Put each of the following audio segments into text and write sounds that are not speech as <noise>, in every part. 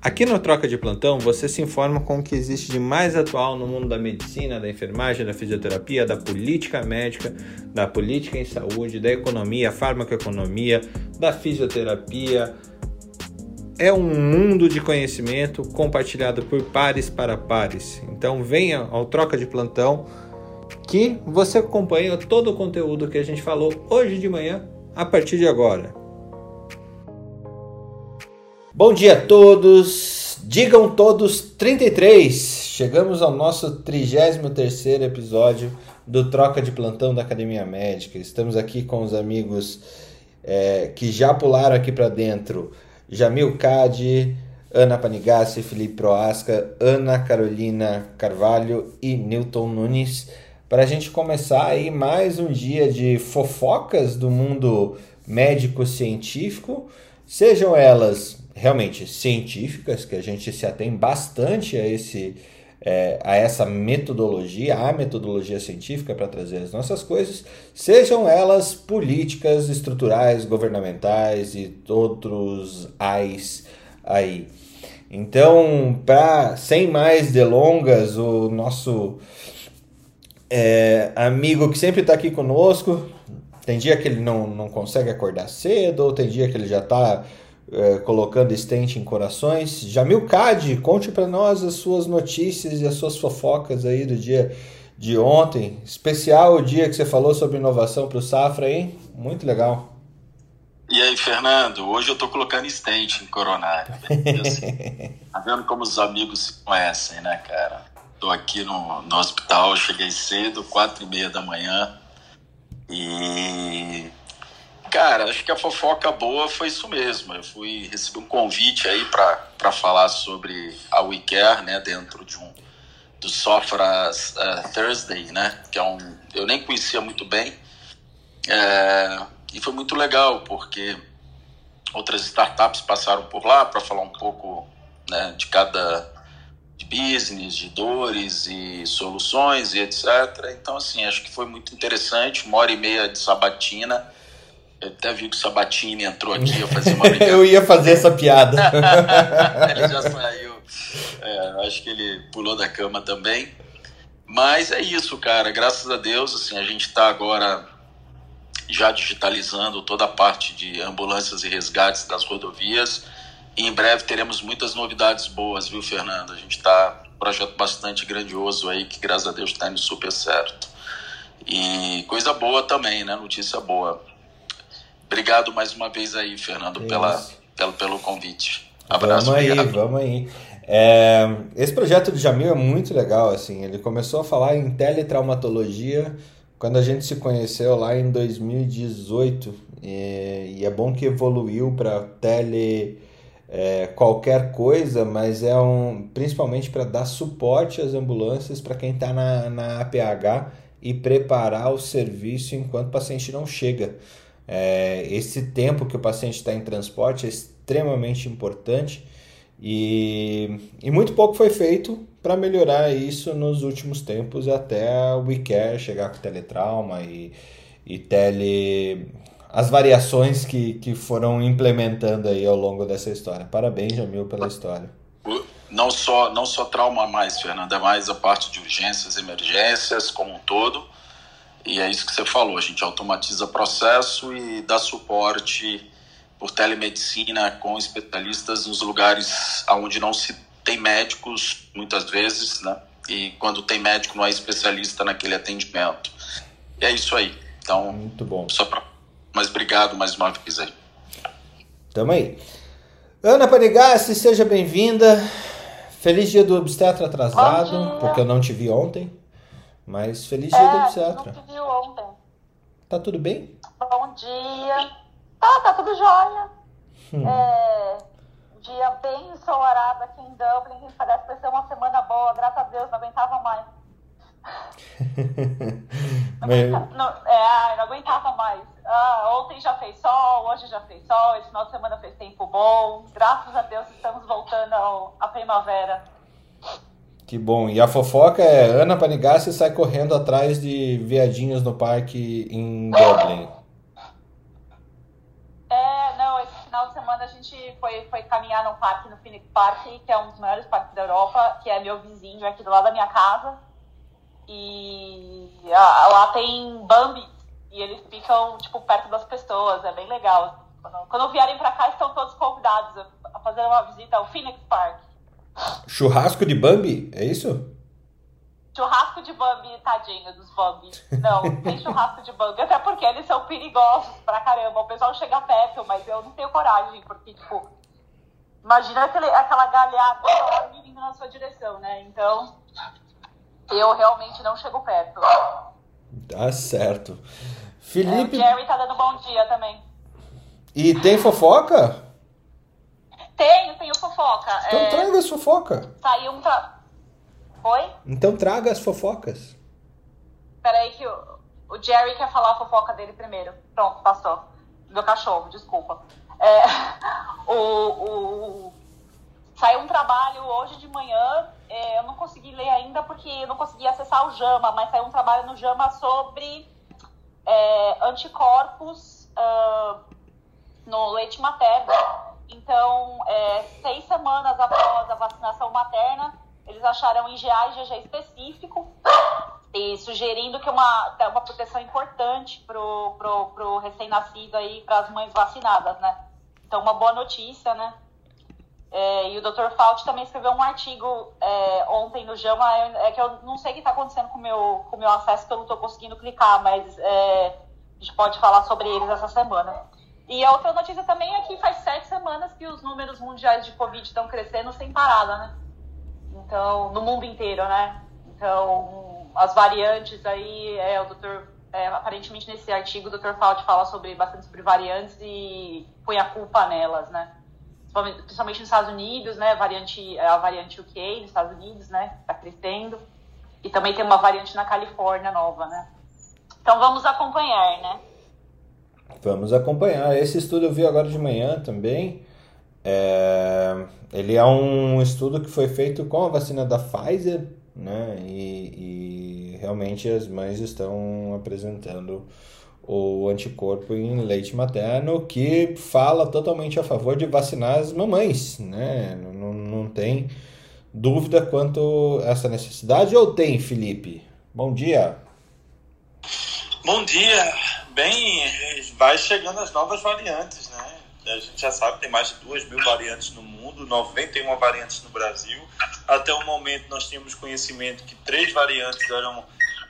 Aqui no Troca de Plantão, você se informa com o que existe de mais atual no mundo da medicina, da enfermagem, da fisioterapia, da política médica, da política em saúde, da economia, farmacoeconomia, da fisioterapia. É um mundo de conhecimento compartilhado por pares para pares. Então venha ao Troca de Plantão que você acompanha todo o conteúdo que a gente falou hoje de manhã a partir de agora. Bom dia a todos, digam todos 33. Chegamos ao nosso 33 episódio do Troca de Plantão da Academia Médica. Estamos aqui com os amigos é, que já pularam aqui para dentro: Jamil Cade, Ana Panigassi, Felipe Proasca, Ana Carolina Carvalho e Newton Nunes. Para a gente começar aí mais um dia de fofocas do mundo médico-científico, sejam elas realmente científicas, que a gente se atém bastante a, esse, é, a essa metodologia, a metodologia científica para trazer as nossas coisas, sejam elas políticas, estruturais, governamentais e outros ais aí. Então, para sem mais delongas, o nosso é, amigo que sempre está aqui conosco, tem dia que ele não, não consegue acordar cedo, ou tem dia que ele já está é, colocando stent em corações. Jamil Cade, conte para nós as suas notícias e as suas fofocas aí do dia de ontem. Especial o dia que você falou sobre inovação para o Safra, hein? Muito legal. E aí, Fernando, hoje eu tô colocando stent em coronário. <laughs> tá vendo como os amigos se conhecem, né, cara? Tô aqui no, no hospital, cheguei cedo, quatro e meia da manhã. E Cara, acho que a fofoca boa foi isso mesmo. Eu fui receber um convite aí para falar sobre a WeCare, né, dentro de um do Sofra uh, Thursday, né, que é um eu nem conhecia muito bem. É, e foi muito legal porque outras startups passaram por lá para falar um pouco né, de cada de business, de dores e soluções e etc. Então, assim, acho que foi muito interessante. Uma hora e meia de sabatina eu até vi que o Sabatini entrou aqui, eu fazia uma <laughs> Eu ia fazer essa piada. <laughs> ele já saiu. É, acho que ele pulou da cama também. Mas é isso, cara. Graças a Deus, assim, a gente está agora já digitalizando toda a parte de ambulâncias e resgates das rodovias. E em breve teremos muitas novidades boas, viu, Fernando? A gente está um projeto bastante grandioso aí, que graças a Deus está indo super certo. E coisa boa também, né? Notícia boa. Obrigado mais uma vez aí, Fernando, pela, pelo, pelo convite. Abraço. Vamos aí, obrigado. vamos aí. É, esse projeto do Jamil é muito legal, assim, ele começou a falar em teletraumatologia quando a gente se conheceu lá em 2018 e, e é bom que evoluiu para tele é, qualquer coisa, mas é um principalmente para dar suporte às ambulâncias para quem está na, na APH e preparar o serviço enquanto o paciente não chega. É, esse tempo que o paciente está em transporte é extremamente importante e, e muito pouco foi feito para melhorar isso nos últimos tempos até o WeCare chegar com teletrauma e, e tele as variações que, que foram implementando aí ao longo dessa história. Parabéns, Jamil, pela história. Não só, não só trauma mais, Fernanda, é mais a parte de urgências, emergências como um todo. E é isso que você falou, a gente automatiza processo e dá suporte por telemedicina com especialistas nos lugares onde não se tem médicos, muitas vezes, né? E quando tem médico não é especialista naquele atendimento. E é isso aí. Então, muito bom. Só pra... Mas obrigado mais uma vez aí. Tamo aí. Ana Panigassi, seja bem-vinda. Feliz dia do obstetra atrasado, porque eu não te vi ontem. Mas feliz dia é, do obstetra. Não viu ontem. Tá tudo bem? Bom dia. Tá, tá tudo jóia. Hum. É, dia bem ensolarado aqui em Dublin. Parece que vai ser uma semana boa. Graças a Deus, não aguentava mais. <laughs> não, aguentava, não, é, não aguentava mais. Ah, ontem já fez sol, hoje já fez sol, esse final de semana fez tempo bom. Graças a Deus estamos voltando ao, à primavera. Que bom. E a fofoca é Ana Panigassi sai correndo atrás de viadinhos no parque em Dublin. É, não, esse final de semana a gente foi, foi caminhar num parque no Phoenix Park, que é um dos maiores parques da Europa, que é meu vizinho aqui do lado da minha casa. E lá tem Bambi, e eles ficam, tipo, perto das pessoas, é bem legal. Quando, quando vierem pra cá, estão todos convidados a fazer uma visita ao Phoenix Park. Churrasco de Bambi, é isso? Churrasco de Bambi, tadinho dos Bambi. Não, <laughs> tem churrasco de Bambi, até porque eles são perigosos pra caramba. O pessoal chega perto, mas eu não tenho coragem, porque, tipo, imagina aquele, aquela galhada vindo na sua direção, né? Então, eu realmente não chego perto. Tá certo. Felipe. É, o Jerry tá dando bom dia também. E tem fofoca? Tenho, tenho fofoca. Então é... traga as fofoca. Saiu um. Oi? Então traga as fofocas. Peraí que o, o Jerry quer falar a fofoca dele primeiro. Pronto, passou. Meu cachorro, desculpa. É, <laughs> o, o, saiu um trabalho hoje de manhã. É, eu não consegui ler ainda porque eu não consegui acessar o JAMA, mas saiu um trabalho no JAMA sobre é, anticorpos uh, no leite materno. Então, é, seis semanas após a vacinação materna, eles acharam IgA e IgG específico e sugerindo que uma, é uma proteção importante pro, pro, pro recém-nascido aí, para as mães vacinadas, né? Então, uma boa notícia, né? É, e o Dr. Fauci também escreveu um artigo é, ontem no JAMA, é, é que eu não sei o que está acontecendo com o meu, com meu acesso, que eu não estou conseguindo clicar, mas é, a gente pode falar sobre eles essa semana. E a outra notícia também é que faz sete semanas que os números mundiais de Covid estão crescendo sem parada, né? Então, no mundo inteiro, né? Então, as variantes aí, é, o doutor, é, aparentemente nesse artigo o Dr. Fauci fala sobre, bastante sobre variantes e põe a culpa nelas, né? Principalmente nos Estados Unidos, né? A variante, a variante UK nos Estados Unidos, né? Está crescendo. E também tem uma variante na Califórnia nova, né? Então vamos acompanhar, né? Vamos acompanhar. Esse estudo eu vi agora de manhã também. É, ele é um estudo que foi feito com a vacina da Pfizer, né? E, e realmente as mães estão apresentando o anticorpo em leite materno, que fala totalmente a favor de vacinar as mamães, né? Não, não tem dúvida quanto a essa necessidade, ou tem, Felipe? Bom dia. Bom dia bem, vai chegando as novas variantes, né? A gente já sabe, tem mais de 2 mil variantes no mundo, 91 variantes no Brasil. Até o momento nós tínhamos conhecimento que três variantes eram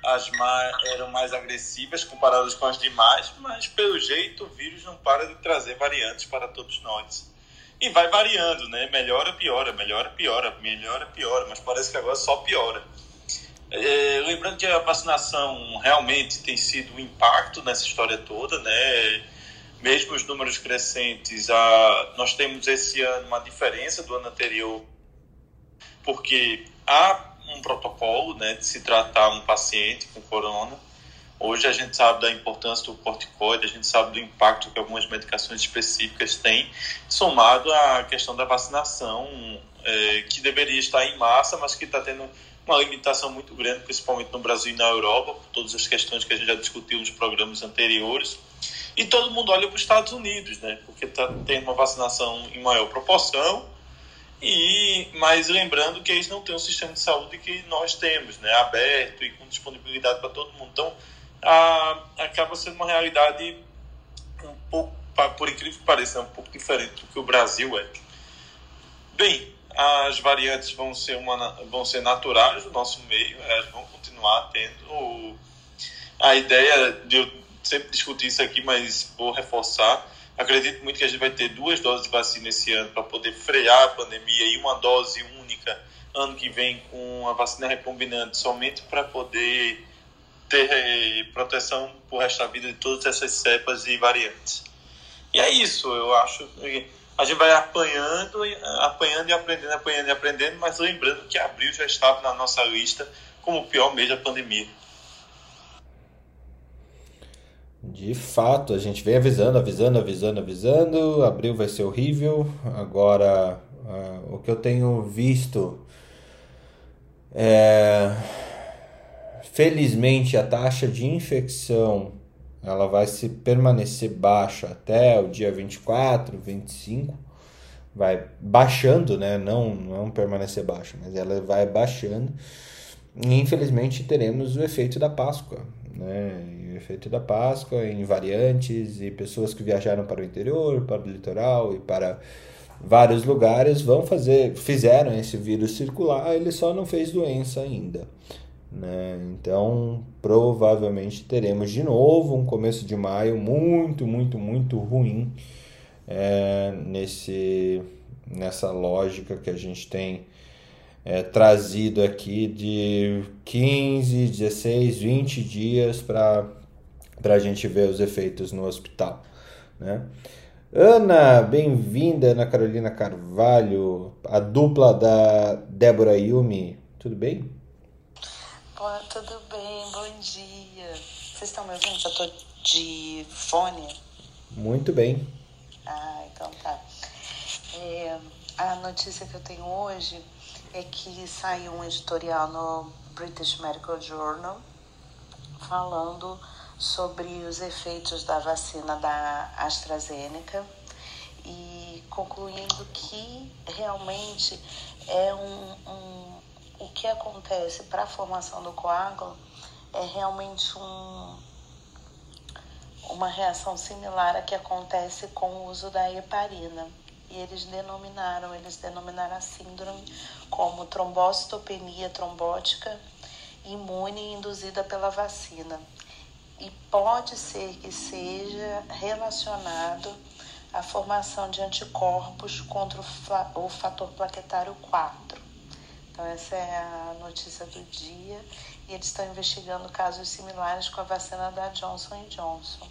as mais, eram mais agressivas comparadas com as demais, mas pelo jeito o vírus não para de trazer variantes para todos nós. E vai variando, né? Melhora, piora, melhora, piora, melhora, piora, mas parece que agora só piora. É, lembrando que a vacinação realmente tem sido um impacto nessa história toda, né? Mesmo os números crescentes, a, nós temos esse ano uma diferença do ano anterior, porque há um protocolo né, de se tratar um paciente com corona. Hoje a gente sabe da importância do corticoide, a gente sabe do impacto que algumas medicações específicas têm, somado à questão da vacinação, é, que deveria estar em massa, mas que está tendo uma limitação muito grande, principalmente no Brasil e na Europa, por todas as questões que a gente já discutiu nos programas anteriores. E todo mundo olha para os Estados Unidos, né? Porque tá, tem uma vacinação em maior proporção. E, mas lembrando que eles não têm um sistema de saúde que nós temos, né? Aberto e com disponibilidade para todo mundo. Então, a, acaba sendo uma realidade um pouco, por incrível que pareça, um pouco diferente do que o Brasil é. Bem, as variantes vão ser, uma, vão ser naturais do nosso meio, elas vão continuar tendo a ideia de eu sempre discutir isso aqui, mas vou reforçar. Acredito muito que a gente vai ter duas doses de vacina esse ano para poder frear a pandemia e uma dose única ano que vem com a vacina recombinante somente para poder ter eh, proteção por resto da vida de todas essas cepas e variantes. E é isso, eu acho a gente vai apanhando, apanhando e aprendendo, apanhando e aprendendo, mas lembrando que abril já estava na nossa lista como o pior mês da pandemia. De fato, a gente vem avisando, avisando, avisando, avisando. Abril vai ser horrível. Agora, uh, o que eu tenho visto é. Felizmente, a taxa de infecção ela vai se permanecer baixa até o dia 24, 25, vai baixando, né? Não, não permanecer baixo, mas ela vai baixando. E infelizmente teremos o efeito da Páscoa, né? O efeito da Páscoa em variantes e pessoas que viajaram para o interior, para o litoral e para vários lugares vão fazer, fizeram esse vírus circular, ele só não fez doença ainda. Né? Então, provavelmente teremos de novo um começo de maio muito, muito, muito ruim é, nesse, nessa lógica que a gente tem é, trazido aqui de 15, 16, 20 dias para a gente ver os efeitos no hospital. Né? Ana, bem-vinda, Ana Carolina Carvalho, a dupla da Débora Yumi. Tudo bem? Boa, tudo bem, bom dia. Vocês estão me ouvindo? Já estou de fone? Muito bem. Ah, então tá. É, a notícia que eu tenho hoje é que saiu um editorial no British Medical Journal falando sobre os efeitos da vacina da AstraZeneca e concluindo que realmente é um, um o que acontece para a formação do coágulo é realmente um, uma reação similar à que acontece com o uso da heparina. E eles denominaram, eles denominaram a síndrome como trombocitopenia trombótica imune induzida pela vacina e pode ser que seja relacionado à formação de anticorpos contra o fator plaquetário 4. Então, essa é a notícia do dia e eles estão investigando casos similares com a vacina da Johnson Johnson.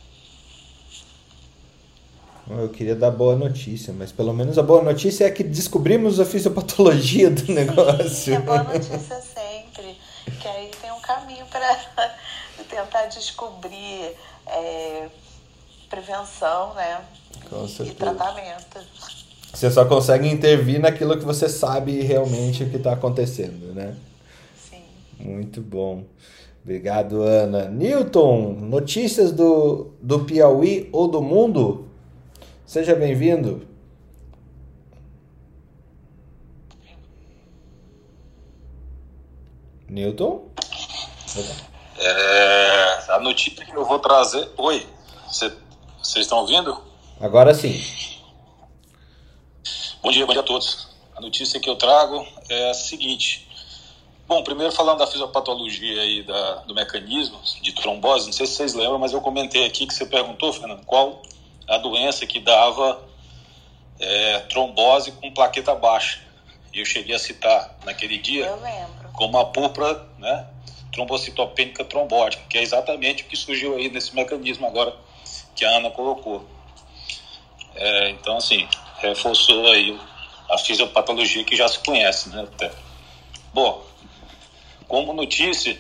Eu queria dar boa notícia, mas pelo menos a boa notícia é que descobrimos a fisiopatologia do <laughs> negócio. Sim, a boa notícia sempre, que aí tem um caminho para <laughs> tentar descobrir é, prevenção, né? Com e, e tratamento. Você só consegue intervir naquilo que você sabe realmente o que está acontecendo, né? Sim. Muito bom. Obrigado, Ana. Newton, notícias do, do Piauí ou do mundo? Seja bem-vindo. Newton? É, a notícia que eu vou trazer. Oi, vocês estão ouvindo? Agora sim. Bom dia, bom dia a todos. A notícia que eu trago é a seguinte. Bom, primeiro falando da fisiopatologia aí da, do mecanismo de trombose, não sei se vocês lembram, mas eu comentei aqui que você perguntou, Fernando, qual a doença que dava é, trombose com plaqueta baixa. E eu cheguei a citar naquele dia como a púrpura, né, trombocitopênica trombótica, que é exatamente o que surgiu aí nesse mecanismo agora que a Ana colocou. É, então, assim, reforçou aí a fisiopatologia que já se conhece, né? Até. Bom, como notícia,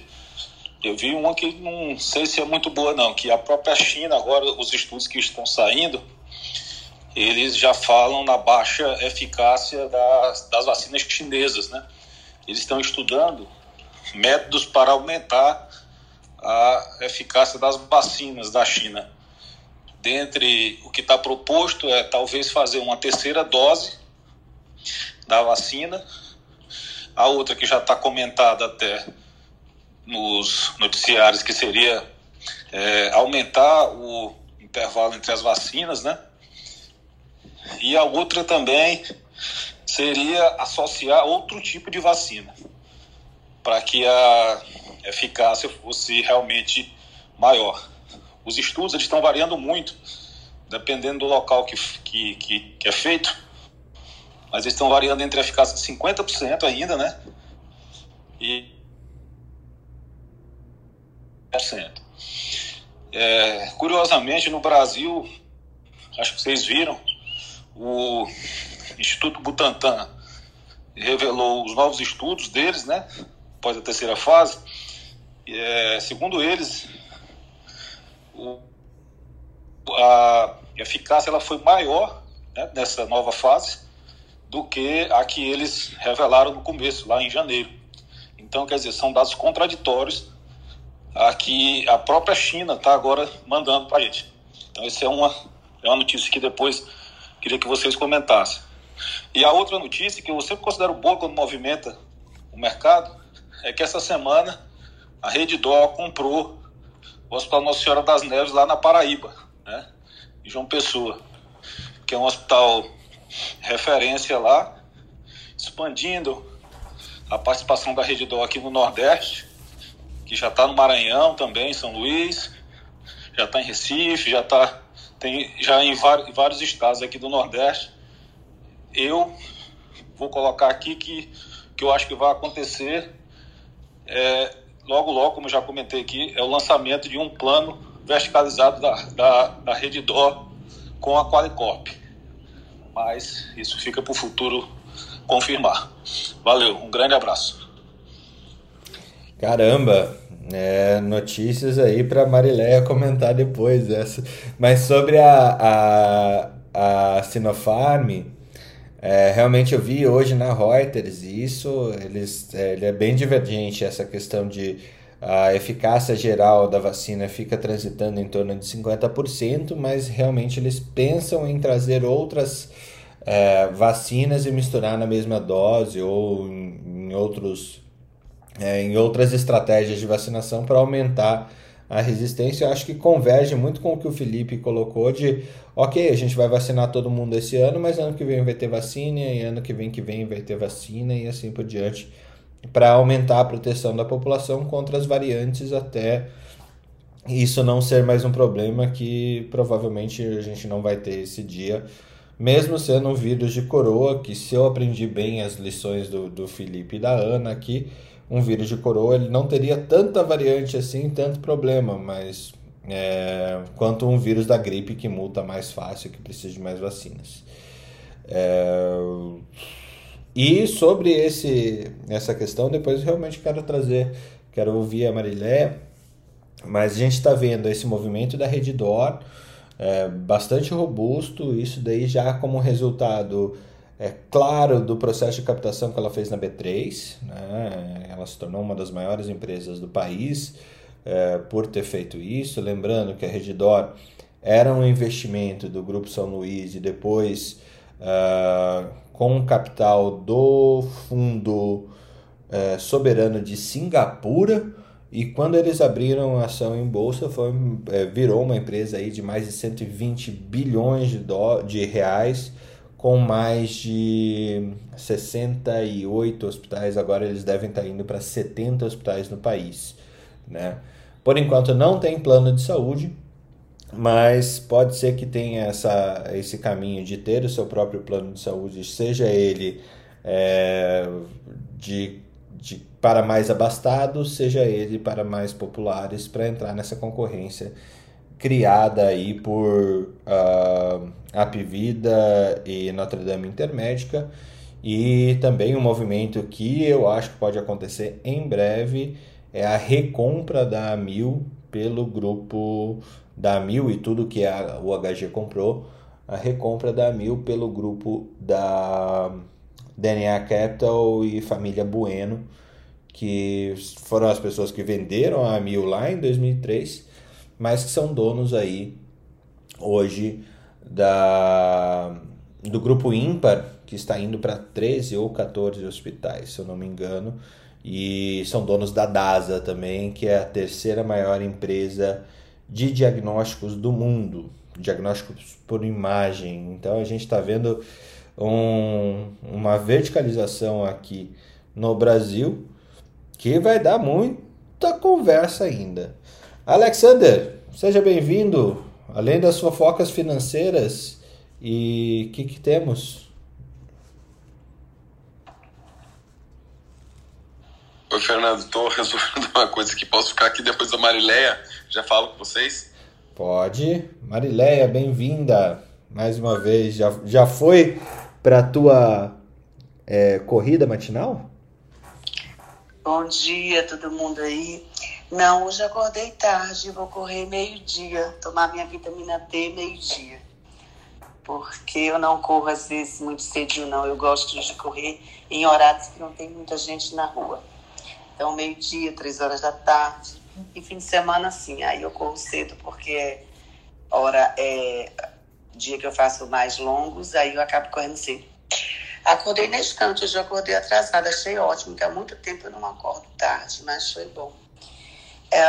eu vi uma que não sei se é muito boa não, que a própria China agora, os estudos que estão saindo, eles já falam na baixa eficácia das, das vacinas chinesas, né? Eles estão estudando métodos para aumentar a eficácia das vacinas da China. Dentre o que está proposto é talvez fazer uma terceira dose da vacina. A outra que já está comentada até nos noticiários que seria é, aumentar o intervalo entre as vacinas, né? E a outra também seria associar outro tipo de vacina para que a eficácia fosse realmente maior. Os estudos eles estão variando muito, dependendo do local que, que, que, que é feito, mas eles estão variando entre a eficácia de 50% ainda, né? E é, curiosamente, no Brasil, acho que vocês viram, o Instituto Butantan revelou os novos estudos deles, né? após a terceira fase. É, segundo eles, o, a eficácia ela foi maior né, nessa nova fase do que a que eles revelaram no começo, lá em janeiro. Então, quer dizer, são dados contraditórios a que a própria China está agora mandando para a gente. Então, essa é uma, é uma notícia que depois queria que vocês comentassem. E a outra notícia que eu sempre considero boa quando movimenta o mercado é que essa semana a Rede Dó comprou o Hospital Nossa Senhora das Neves lá na Paraíba, né? Em João Pessoa, que é um hospital referência lá, expandindo a participação da Rede Dó aqui no Nordeste, que já está no Maranhão também, São Luís, já está em Recife, já está tem já em vários estados aqui do Nordeste. Eu vou colocar aqui que que eu acho que vai acontecer é, logo logo, como já comentei aqui, é o lançamento de um plano verticalizado da, da, da Rede Dó com a Qualicorp. Mas isso fica para o futuro confirmar. Valeu, um grande abraço. Caramba, é, notícias aí para Marileia comentar depois essa. Mas sobre a, a, a Sinopharm, é, realmente eu vi hoje na Reuters isso, eles, é, ele é bem divergente essa questão de a eficácia geral da vacina fica transitando em torno de 50%, mas realmente eles pensam em trazer outras é, vacinas e misturar na mesma dose ou em, em outros, é, em outras estratégias de vacinação para aumentar a resistência. Eu acho que converge muito com o que o Felipe colocou de, ok, a gente vai vacinar todo mundo esse ano, mas ano que vem vai ter vacina e ano que vem que vem vai ter vacina e assim por diante para aumentar a proteção da população contra as variantes até isso não ser mais um problema que provavelmente a gente não vai ter esse dia mesmo sendo um vírus de coroa, que se eu aprendi bem as lições do, do Felipe e da Ana aqui, um vírus de coroa ele não teria tanta variante assim, tanto problema, mas é, quanto um vírus da gripe que multa mais fácil, que precisa de mais vacinas. É, e sobre esse, essa questão, depois realmente quero trazer, quero ouvir a Marilé, mas a gente está vendo esse movimento da Reddor, é, bastante robusto, isso daí já como resultado é claro do processo de captação que ela fez na B3, né? ela se tornou uma das maiores empresas do país é, por ter feito isso, lembrando que a Redditor era um investimento do Grupo São Luís e depois uh, com capital do Fundo uh, Soberano de Singapura, e quando eles abriram a ação em bolsa, foi, é, virou uma empresa aí de mais de 120 bilhões de, do, de reais, com mais de 68 hospitais. Agora eles devem estar indo para 70 hospitais no país. Né? Por enquanto não tem plano de saúde, mas pode ser que tenha essa, esse caminho de ter o seu próprio plano de saúde, seja ele é, de de, para mais abastados, seja ele para mais populares, para entrar nessa concorrência criada aí por uh, Apvida e Notre Dame Intermédica. E também um movimento que eu acho que pode acontecer em breve é a recompra da Amil pelo grupo da Amil e tudo que a, o HG comprou, a recompra da Amil pelo grupo da DNA Capital e família Bueno, que foram as pessoas que venderam a Mil lá em 2003, mas que são donos aí hoje da do grupo ímpar, que está indo para 13 ou 14 hospitais, se eu não me engano, e são donos da DASA também, que é a terceira maior empresa de diagnósticos do mundo, diagnósticos por imagem. Então a gente está vendo um, uma verticalização aqui no Brasil que vai dar muita conversa ainda. Alexander, seja bem-vindo. Além das fofocas financeiras, e o que, que temos? Oi, Fernando, estou <laughs> resolvendo uma coisa que posso ficar aqui depois da Marileia. Já falo com vocês? Pode. Marileia, bem-vinda mais uma vez. Já, já foi para a tua é, corrida matinal? Bom dia, todo mundo aí. Não, hoje acordei tarde, vou correr meio-dia, tomar minha vitamina D meio-dia. Porque eu não corro às vezes muito cedinho, não. Eu gosto de correr em horários que não tem muita gente na rua. Então, meio-dia, três horas da tarde. E fim de semana, sim. Aí eu corro cedo porque hora é dia que eu faço mais longos, aí eu acabo correndo cedo. Acordei na estante, hoje eu acordei atrasada, achei ótimo, que há muito tempo eu não acordo tarde, mas foi bom. É,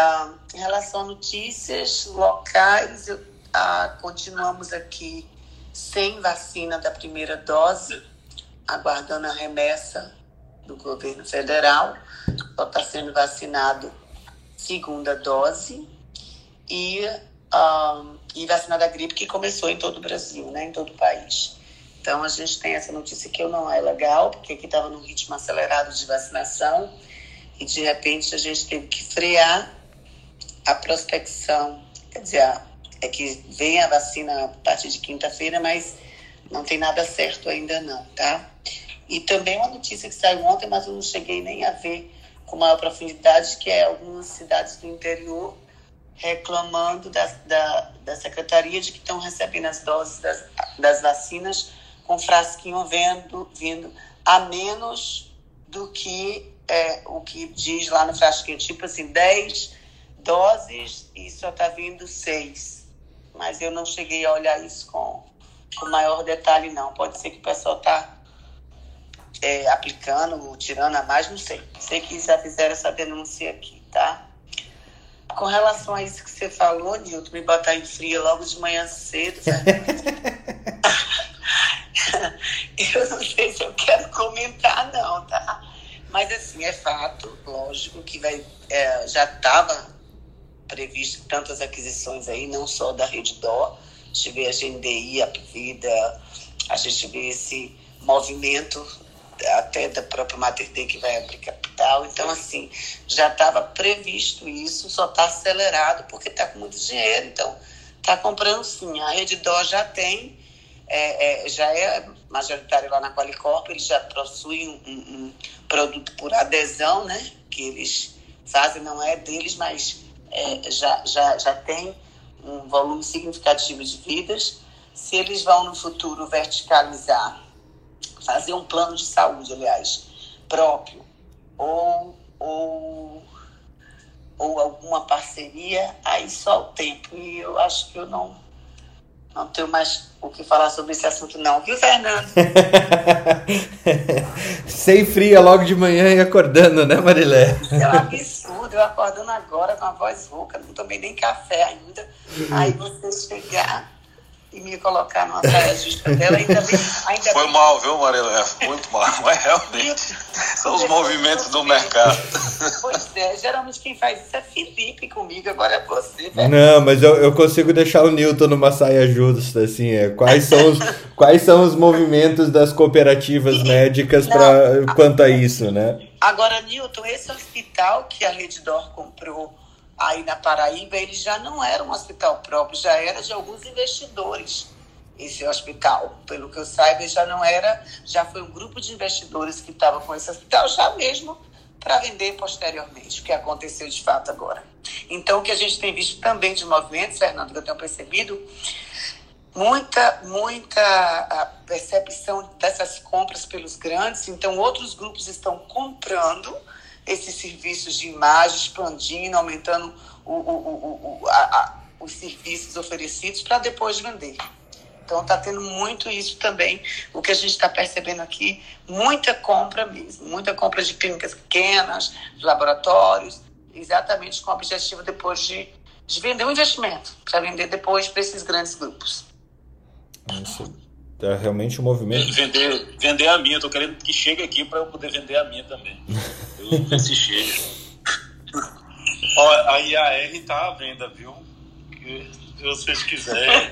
em relação a notícias locais, eu, ah, continuamos aqui sem vacina da primeira dose, aguardando a remessa do governo federal. Só está sendo vacinado segunda dose e, um, e vacina da gripe que começou em todo o Brasil, né, em todo o país. Então a gente tem essa notícia que não é legal, porque aqui estava num ritmo acelerado de vacinação e de repente a gente teve que frear a prospecção, quer dizer, é que vem a vacina a partir de quinta-feira, mas não tem nada certo ainda não, tá? E também uma notícia que saiu ontem, mas eu não cheguei nem a ver com maior profundidade, que é algumas cidades do interior reclamando da, da, da secretaria de que estão recebendo as doses das, das vacinas com frasquinho vendo, vindo a menos do que é, o que diz lá no frasquinho, tipo assim, 10 doses e só está vindo 6. Mas eu não cheguei a olhar isso com, com maior detalhe, não. Pode ser que o pessoal está é, aplicando, tirando a mais, não sei. Sei que já fizeram essa denúncia aqui, tá? Com relação a isso que você falou, Nilton, me botar em fria logo de manhã cedo, <laughs> eu não sei se eu quero comentar, não, tá? Mas, assim, é fato, lógico, que vai, é, já estava previsto tantas aquisições aí, não só da Rede Dó, a gente vê a GNDI, a Vida, a gente vê esse movimento até da própria Mater Dei que vai abrir capital. Então, assim, já estava previsto isso, só está acelerado porque está com muito dinheiro. Então, está comprando sim. A Rede Dó já tem, é, é, já é majoritária lá na Qualicorp, eles já possuem um, um, produto por adesão, né? Que eles fazem, não é deles, mas é, já, já, já tem um volume significativo de vidas. Se eles vão no futuro verticalizar fazer um plano de saúde, aliás, próprio, ou, ou, ou alguma parceria, aí só o tempo. E eu acho que eu não, não tenho mais o que falar sobre esse assunto, não, viu, Fernando? <laughs> Sem fria logo de manhã e acordando, né, Marilé? É um absurdo, eu acordando agora com a voz rouca, não tomei nem café ainda. Aí você chegar e me colocar numa saia justa dela. Ainda bem, ainda Foi bem. mal, viu, Marilé? Muito mal. Mas realmente são os movimentos do mercado. Pois é, geralmente quem faz isso é Felipe comigo, agora é você. velho. Não, mas eu, eu consigo deixar o Newton numa saia justa, assim, é, quais são os, <laughs> quais são os movimentos das cooperativas médicas pra, quanto a isso, né? Agora, Newton, esse hospital que a Rede Dor comprou aí na Paraíba, ele já não era um hospital próprio, já era de alguns investidores. Esse hospital, pelo que eu saiba, já não era, já foi um grupo de investidores que estava com esse hospital, já mesmo para vender posteriormente, o que aconteceu de fato agora. Então, o que a gente tem visto também de movimentos, Fernando, que eu tenho percebido, muita, muita percepção dessas compras pelos grandes. Então, outros grupos estão comprando esses serviços de imagem, expandindo, aumentando o, o, o, o a, a, os serviços oferecidos para depois vender. Então, está tendo muito isso também. O que a gente está percebendo aqui, muita compra mesmo, muita compra de clínicas pequenas, de laboratórios, exatamente com o objetivo depois de, de vender um investimento, para vender depois para esses grandes grupos. Isso é realmente um movimento. Vender, vender a minha, eu tô querendo que chegue aqui para eu poder vender a minha também. <laughs> Eu não sei se chega. Ó, a IAR tá à venda, viu? Se vocês quiserem.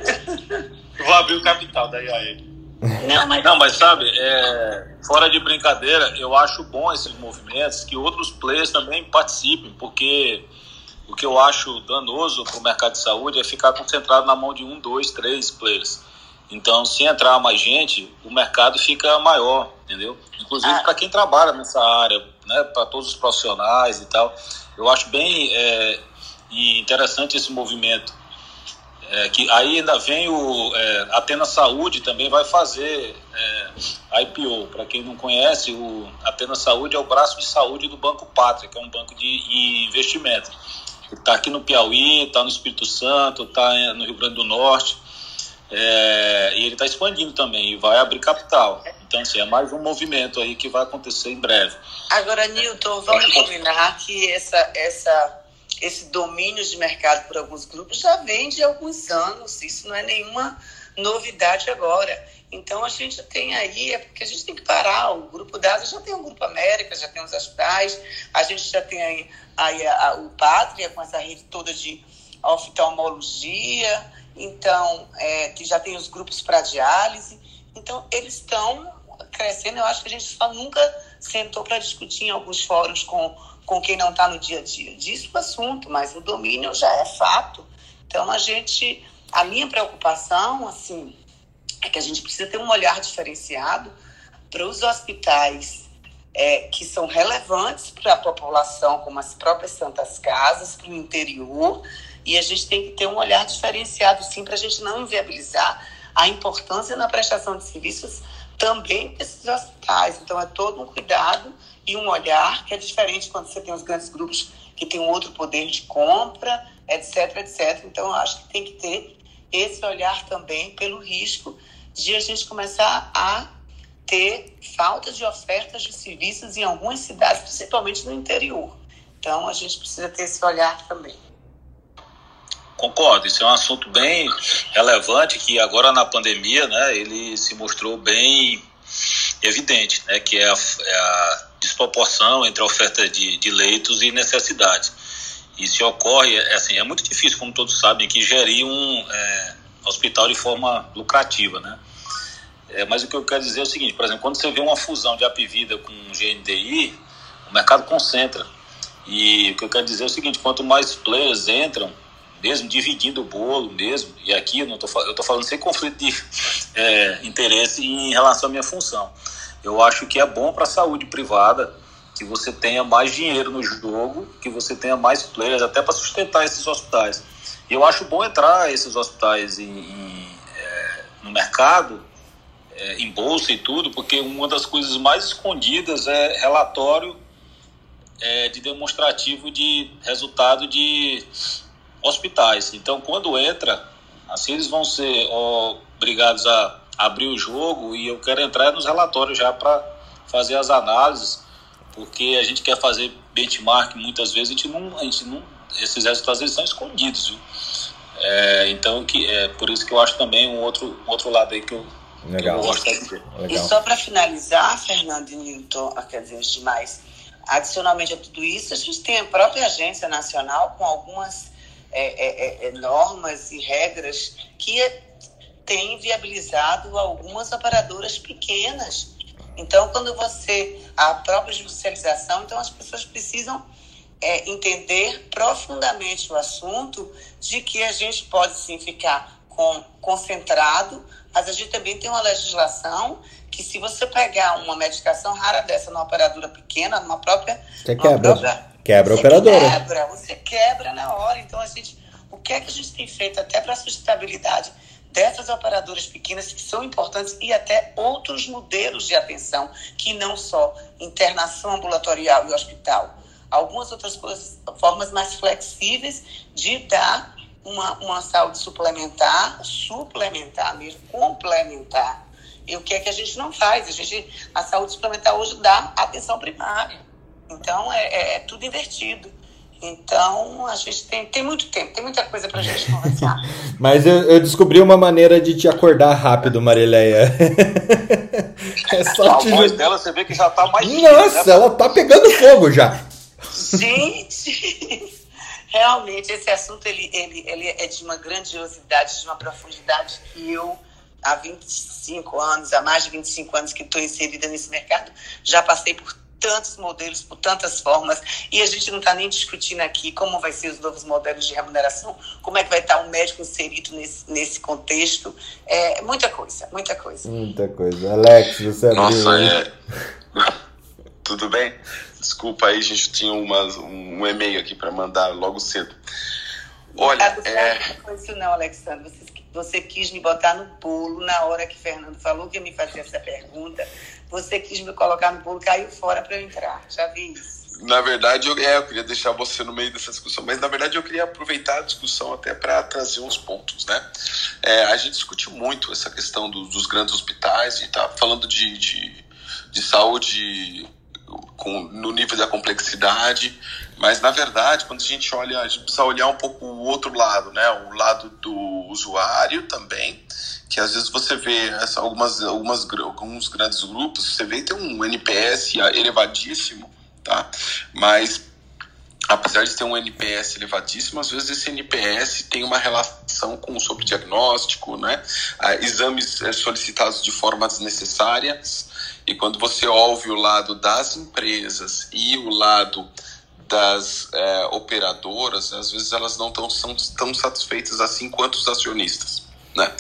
Eu vou abrir o capital da IAR. Não, mas Não, mas sabe, é, fora de brincadeira, eu acho bom esses movimentos que outros players também participem, porque o que eu acho danoso para o mercado de saúde é ficar concentrado na mão de um, dois, três players. Então, se entrar mais gente, o mercado fica maior, entendeu? Inclusive Ah. para quem trabalha nessa área, né, para todos os profissionais e tal. Eu acho bem é, interessante esse movimento. É, que aí ainda vem o é, Atena Saúde também vai fazer é, IPO. Para quem não conhece, o Atena Saúde é o braço de saúde do Banco Pátria, que é um banco de investimento. Está aqui no Piauí, está no Espírito Santo, está no Rio Grande do Norte. É, e ele está expandindo também e vai abrir capital. Então, assim, é mais um movimento aí que vai acontecer em breve. Agora, Newton, vamos combinar que essa, essa, esse domínio de mercado por alguns grupos já vem de alguns anos. Isso não é nenhuma novidade agora. Então a gente tem aí, é porque a gente tem que parar. O grupo DASA já tem o Grupo América, já tem os hospitais, a gente já tem aí, aí a, a, o Pátria com essa rede toda de oftalmologia, então é, que já tem os grupos para diálise. Então eles estão crescendo. Eu acho que a gente só nunca sentou para discutir em alguns fóruns com, com quem não está no dia a dia. Disso o assunto, mas o domínio já é fato. Então a gente, a minha preocupação, assim, é que a gente precisa ter um olhar diferenciado para os hospitais é, que são relevantes para a população, como as próprias Santas Casas, para o interior, e a gente tem que ter um olhar diferenciado, sim, para a gente não inviabilizar a importância na prestação de serviços também desses hospitais. Então, é todo um cuidado e um olhar que é diferente quando você tem os grandes grupos que têm um outro poder de compra, etc, etc. Então, acho que tem que ter esse olhar também pelo risco de a gente começar a ter falta de ofertas de serviços em algumas cidades, principalmente no interior. Então, a gente precisa ter esse olhar também. Concordo, isso é um assunto bem relevante que agora na pandemia, né, ele se mostrou bem evidente, né, que é a, é a desproporção entre a oferta de, de leitos e necessidade. E se ocorre, é, assim, é muito difícil, como todos sabem, que gerir um é, hospital de forma lucrativa, né? É, mas o que eu quero dizer é o seguinte, por exemplo, quando você vê uma fusão de Apivida com GNDI, o mercado concentra. E o que eu quero dizer é o seguinte, quanto mais players entram, mesmo dividindo o bolo mesmo, e aqui eu tô falando sem conflito de <laughs> é, interesse em relação à minha função. Eu acho que é bom para a saúde privada que você tenha mais dinheiro no jogo, que você tenha mais players, até para sustentar esses hospitais. E eu acho bom entrar esses hospitais em, em, é, no mercado, é, em bolsa e tudo, porque uma das coisas mais escondidas é relatório é, de demonstrativo de resultado de hospitais. Então, quando entra, assim eles vão ser obrigados a abrir o jogo e eu quero entrar nos relatórios já para fazer as análises, porque a gente quer fazer benchmark muitas vezes, a gente não, a gente não esses resultados eles são escondidos, viu? É, então, que, é por isso que eu acho também um outro, outro lado aí que eu, Legal. Que eu gosto de ver. E só para finalizar, Fernando e Newton, ah, quer dizer, os demais, adicionalmente a tudo isso, a gente tem a própria Agência Nacional com algumas é, é, é, normas e regras que tem viabilizado algumas operadoras pequenas. Então, quando você. A própria judicialização, então as pessoas precisam é, entender profundamente o assunto de que a gente pode sim ficar com, concentrado, mas a gente também tem uma legislação que se você pegar uma medicação rara dessa numa operadora pequena, numa própria. Você quebra. Própria, quebra a operadora. Quebra, você quebra na hora. Então, a gente, o que é que a gente tem feito até para a sustentabilidade dessas operadoras pequenas que são importantes e até outros modelos de atenção, que não só internação ambulatorial e hospital, algumas outras coisas, formas mais flexíveis de dar uma, uma saúde suplementar, suplementar mesmo, complementar. E o que é que a gente não faz? A, gente, a saúde suplementar hoje dá atenção primária. Então, é, é, é tudo invertido. Então, a gente tem, tem muito tempo, tem muita coisa para a gente conversar. <laughs> Mas eu, eu, descobri uma maneira de te acordar rápido, Marileia. <laughs> é só a te... voz dela, você vê que já tá mais... Nossa, né? ela tá pegando fogo já. Gente, <laughs> realmente esse assunto ele, ele, ele é de uma grandiosidade, de uma profundidade que eu, há 25 anos, há mais de 25 anos que estou inserida nesse mercado, já passei por tantos modelos, por tantas formas, e a gente não está nem discutindo aqui como vai ser os novos modelos de remuneração, como é que vai estar o médico inserido nesse, nesse contexto. É muita coisa, muita coisa. Muita coisa. Alex, você abriu... Nossa, é... <laughs> Tudo bem? Desculpa aí, a gente tinha uma, um e-mail aqui para mandar logo cedo. Olha, não é... não isso não, Alexandre. Você, você quis me botar no pulo na hora que Fernando falou que ia me fazer essa pergunta. Você quis me colocar no pulo, caiu fora para eu entrar. Já vi isso. na verdade, eu, é, eu queria deixar você no meio dessa discussão, mas na verdade eu queria aproveitar a discussão até para trazer uns pontos, né? É, a gente discute muito essa questão do, dos grandes hospitais e tá falando de, de, de saúde com, no nível da complexidade, mas na verdade, quando a gente olha, a gente precisa olhar um pouco o outro lado, né? O lado do usuário também, que às vezes você vê essa, algumas, algumas, alguns grandes grupos, você vê tem um NPS elevadíssimo, tá? Mas apesar de ter um NPS elevadíssimo, às vezes esse NPS tem uma relação com o sobrediagnóstico, né? Ah, exames eh, solicitados de forma desnecessária. E quando você ouve o lado das empresas e o lado das é, operadoras, às vezes elas não tão, são tão satisfeitas assim quanto os acionistas. Né?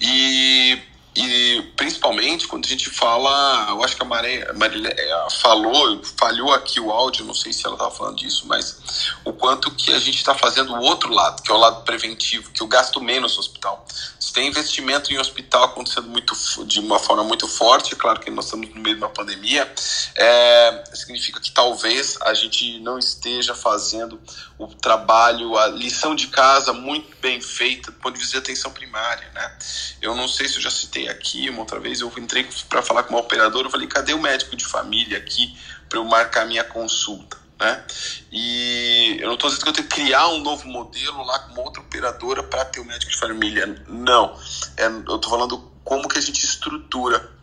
E e principalmente quando a gente fala, eu acho que a Maria, Maria falou, falhou aqui o áudio, não sei se ela estava falando disso, mas o quanto que a gente está fazendo o outro lado, que é o lado preventivo, que eu gasto menos no hospital. Se tem investimento em hospital acontecendo muito, de uma forma muito forte, é claro que nós estamos no meio de uma pandemia, é, significa que talvez a gente não esteja fazendo o trabalho, a lição de casa muito bem feita do ponto de vista de atenção primária, né? Eu não sei se eu já citei aqui uma outra vez, eu entrei para falar com uma operadora, eu falei, cadê o médico de família aqui para eu marcar minha consulta? Né? E eu não estou dizendo que eu tenho que criar um novo modelo lá com outra operadora para ter o médico de família. Não. É, eu estou falando como que a gente estrutura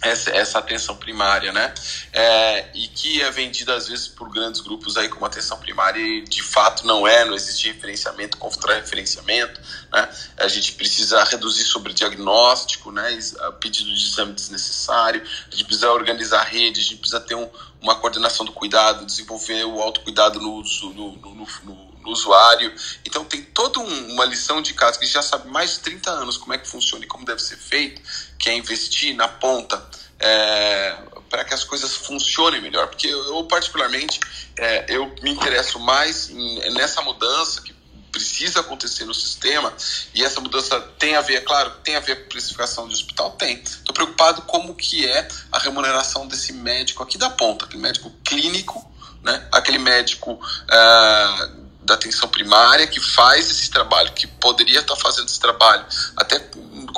essa, essa atenção primária, né? É, e que é vendida às vezes por grandes grupos aí como atenção primária e de fato não é, não existe referenciamento contra referenciamento, né? A gente precisa reduzir sobre diagnóstico, né? Pedido de exame desnecessário, a gente precisa organizar a rede, a gente precisa ter um, uma coordenação do cuidado, desenvolver o autocuidado no, no, no no usuário. Então tem toda um, uma lição de casa que já sabe mais de 30 anos como é que funciona e como deve ser feito, que é investir na ponta é, para que as coisas funcionem melhor. Porque eu, particularmente, é, eu me interesso mais em, nessa mudança que precisa acontecer no sistema e essa mudança tem a ver, claro, tem a ver com precificação de hospital? Tem. Estou preocupado como que é a remuneração desse médico aqui da ponta, aquele médico clínico, né? aquele médico uh, da atenção primária que faz esse trabalho, que poderia estar fazendo esse trabalho até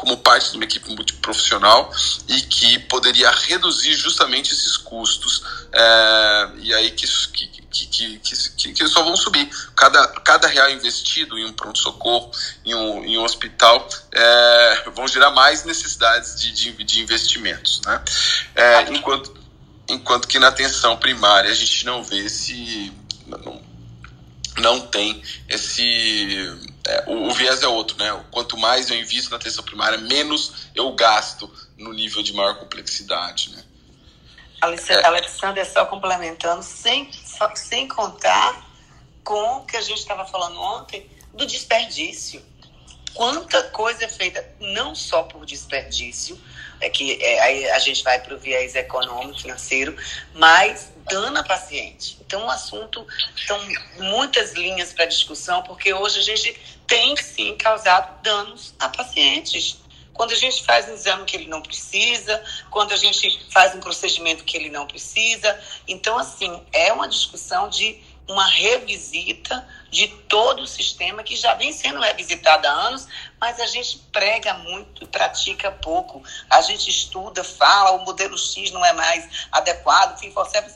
como parte de uma equipe multiprofissional e que poderia reduzir justamente esses custos é, e aí que, que, que, que, que, só vão subir. Cada, cada real investido em um pronto-socorro, em um, em um hospital, é, vão gerar mais necessidades de, de, de investimentos. Né? É, enquanto, enquanto que na atenção primária a gente não vê esse... Não, não tem esse. É, o, o, viés é outro, né? Quanto mais eu invisto na atenção primária, menos eu gasto no nível de maior complexidade, né? É. Alexandre, só complementando, sem, sem contar com o que a gente estava falando ontem do desperdício. Quanta coisa é feita não só por desperdício, é que é, aí a gente vai para o viés econômico, financeiro, mas dano a paciente. Então, um assunto, são muitas linhas para discussão, porque hoje a gente tem sim causado danos a pacientes. Quando a gente faz um exame que ele não precisa, quando a gente faz um procedimento que ele não precisa. Então, assim, é uma discussão de uma revisita de todo o sistema que já vem sendo revisitado há anos, mas a gente prega muito, pratica pouco. A gente estuda, fala, o modelo X não é mais adequado,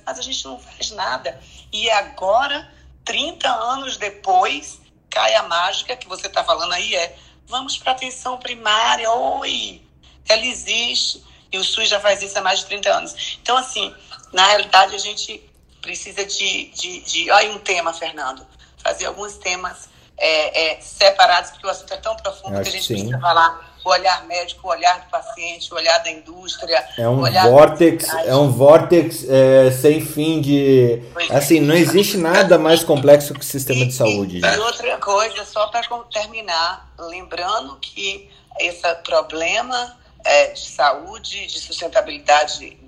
mas a gente não faz nada. E agora, 30 anos depois, cai a mágica que você está falando aí, é vamos para atenção primária, oi, ela existe. E o SUS já faz isso há mais de 30 anos. Então, assim, na realidade, a gente precisa de, de, de... Olha um tema, Fernando. Fazer alguns temas é, é, separados, porque o assunto é tão profundo que a gente sim. precisa falar o olhar médico, o olhar do paciente, o olhar da indústria. É um vórtex, é um vórtex é, sem fim de. É. Assim, não existe nada mais complexo que o sistema e, de saúde. E, e outra coisa, só para terminar, lembrando que esse problema é, de saúde, de sustentabilidade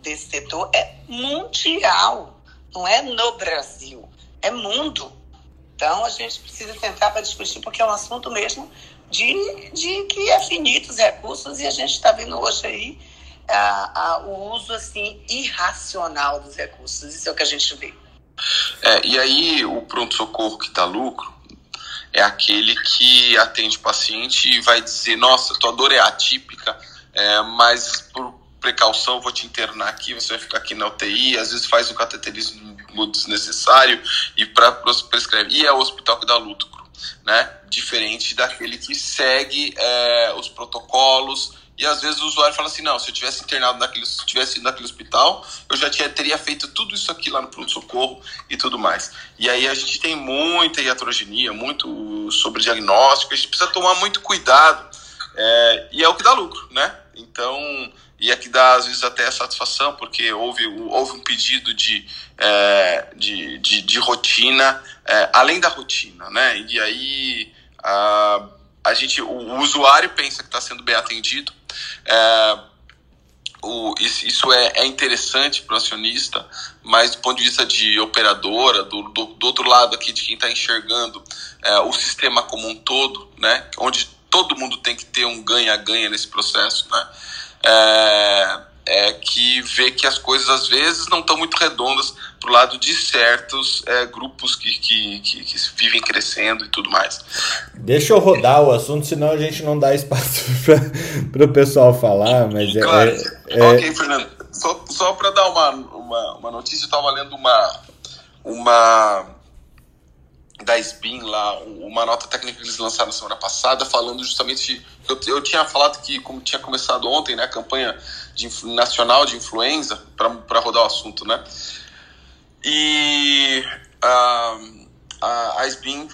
desse setor é mundial não é no Brasil, é mundo. Então a gente precisa tentar para discutir, porque é um assunto mesmo de, de que é finito os recursos e a gente está vendo hoje aí a, a, o uso assim irracional dos recursos. Isso é o que a gente vê. É, e aí o pronto-socorro que dá lucro é aquele que atende o paciente e vai dizer, nossa, tua dor é atípica, é, mas por precaução vou te internar aqui, você vai ficar aqui na UTI, às vezes faz um cateterismo desnecessário e para prescreve. E é o hospital que dá lucro, né? Diferente daquele que segue é, os protocolos, e às vezes o usuário fala assim: não, se eu tivesse internado naquele, se tivesse ido naquele hospital, eu já tinha, teria feito tudo isso aqui lá no pronto-socorro e tudo mais. E aí a gente tem muita iatrogenia, muito sobre diagnóstico, a gente precisa tomar muito cuidado. É, e é o que dá lucro, né? Então, e é que dá às vezes até satisfação, porque houve, houve um pedido de, é, de, de, de, rotina, é, além da rotina, né? E aí. A, a gente, o, o usuário pensa que está sendo bem atendido. É, o, isso é, é interessante para o acionista, mas do ponto de vista de operadora, do, do, do outro lado aqui de quem está enxergando é, o sistema como um todo, né, onde todo mundo tem que ter um ganha-ganha nesse processo, né, é, é que vê que as coisas às vezes não estão muito redondas pro lado de certos é, grupos que, que, que, que, vivem crescendo e tudo mais. Deixa eu rodar o assunto, senão a gente não dá espaço <laughs> para o pessoal falar, mas é, claro. é, é... Ok, Fernando. Só, só para dar uma, uma, uma notícia, eu estava lendo uma, uma da SBIN lá, uma nota técnica que eles lançaram na semana passada, falando justamente. Eu, eu tinha falado que, como tinha começado ontem, né, a campanha de, nacional de influenza, para rodar o assunto, né? E uh, a, SBIN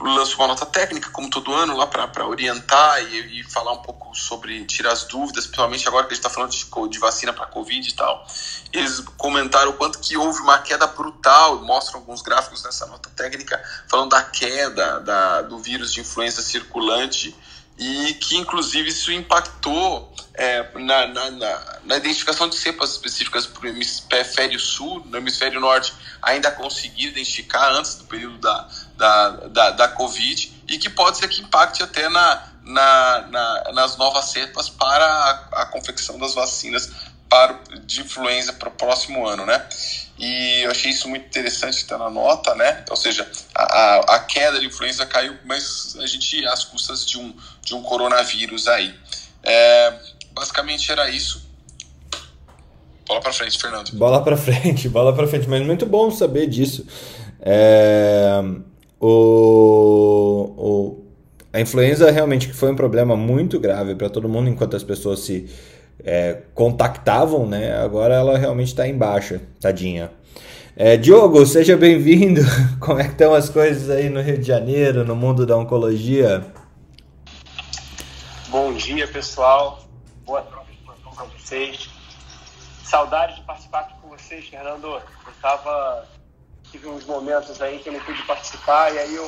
lançou uma nota técnica, como todo ano, lá para orientar e, e, falar um pouco sobre, tirar as dúvidas, principalmente agora que a gente está falando de, de vacina para Covid e tal. Eles comentaram o quanto que houve uma queda brutal, mostram alguns gráficos nessa nota técnica, falando da queda da, do vírus de influenza circulante e que inclusive isso impactou é, na, na, na, na, identificação de cepas específicas para o hemisfério sul, no hemisfério norte ainda conseguir identificar antes do período da, da, da, da Covid e que pode ser que impacte até na, na, na nas novas cepas para a, a confecção das vacinas para, de influenza para o próximo ano, né? E eu achei isso muito interessante que está na nota, né? Ou seja, a, a queda de influenza caiu, mas a gente às custas de um, de um coronavírus aí. É, basicamente era isso. Bola para frente, Fernando. Bola para <laughs> frente, bola para frente. Mas muito bom saber disso. É, o, o, a influenza realmente foi um problema muito grave para todo mundo enquanto as pessoas se é, contactavam, né? Agora ela realmente está em baixa, tadinha. É, Diogo, seja bem-vindo. <laughs> Como é que estão as coisas aí no Rio de Janeiro, no mundo da oncologia? Bom dia, pessoal. Boa troca de para vocês. Saudade de participar aqui com vocês, Fernando. Eu tava tive uns momentos aí que eu não pude participar e aí eu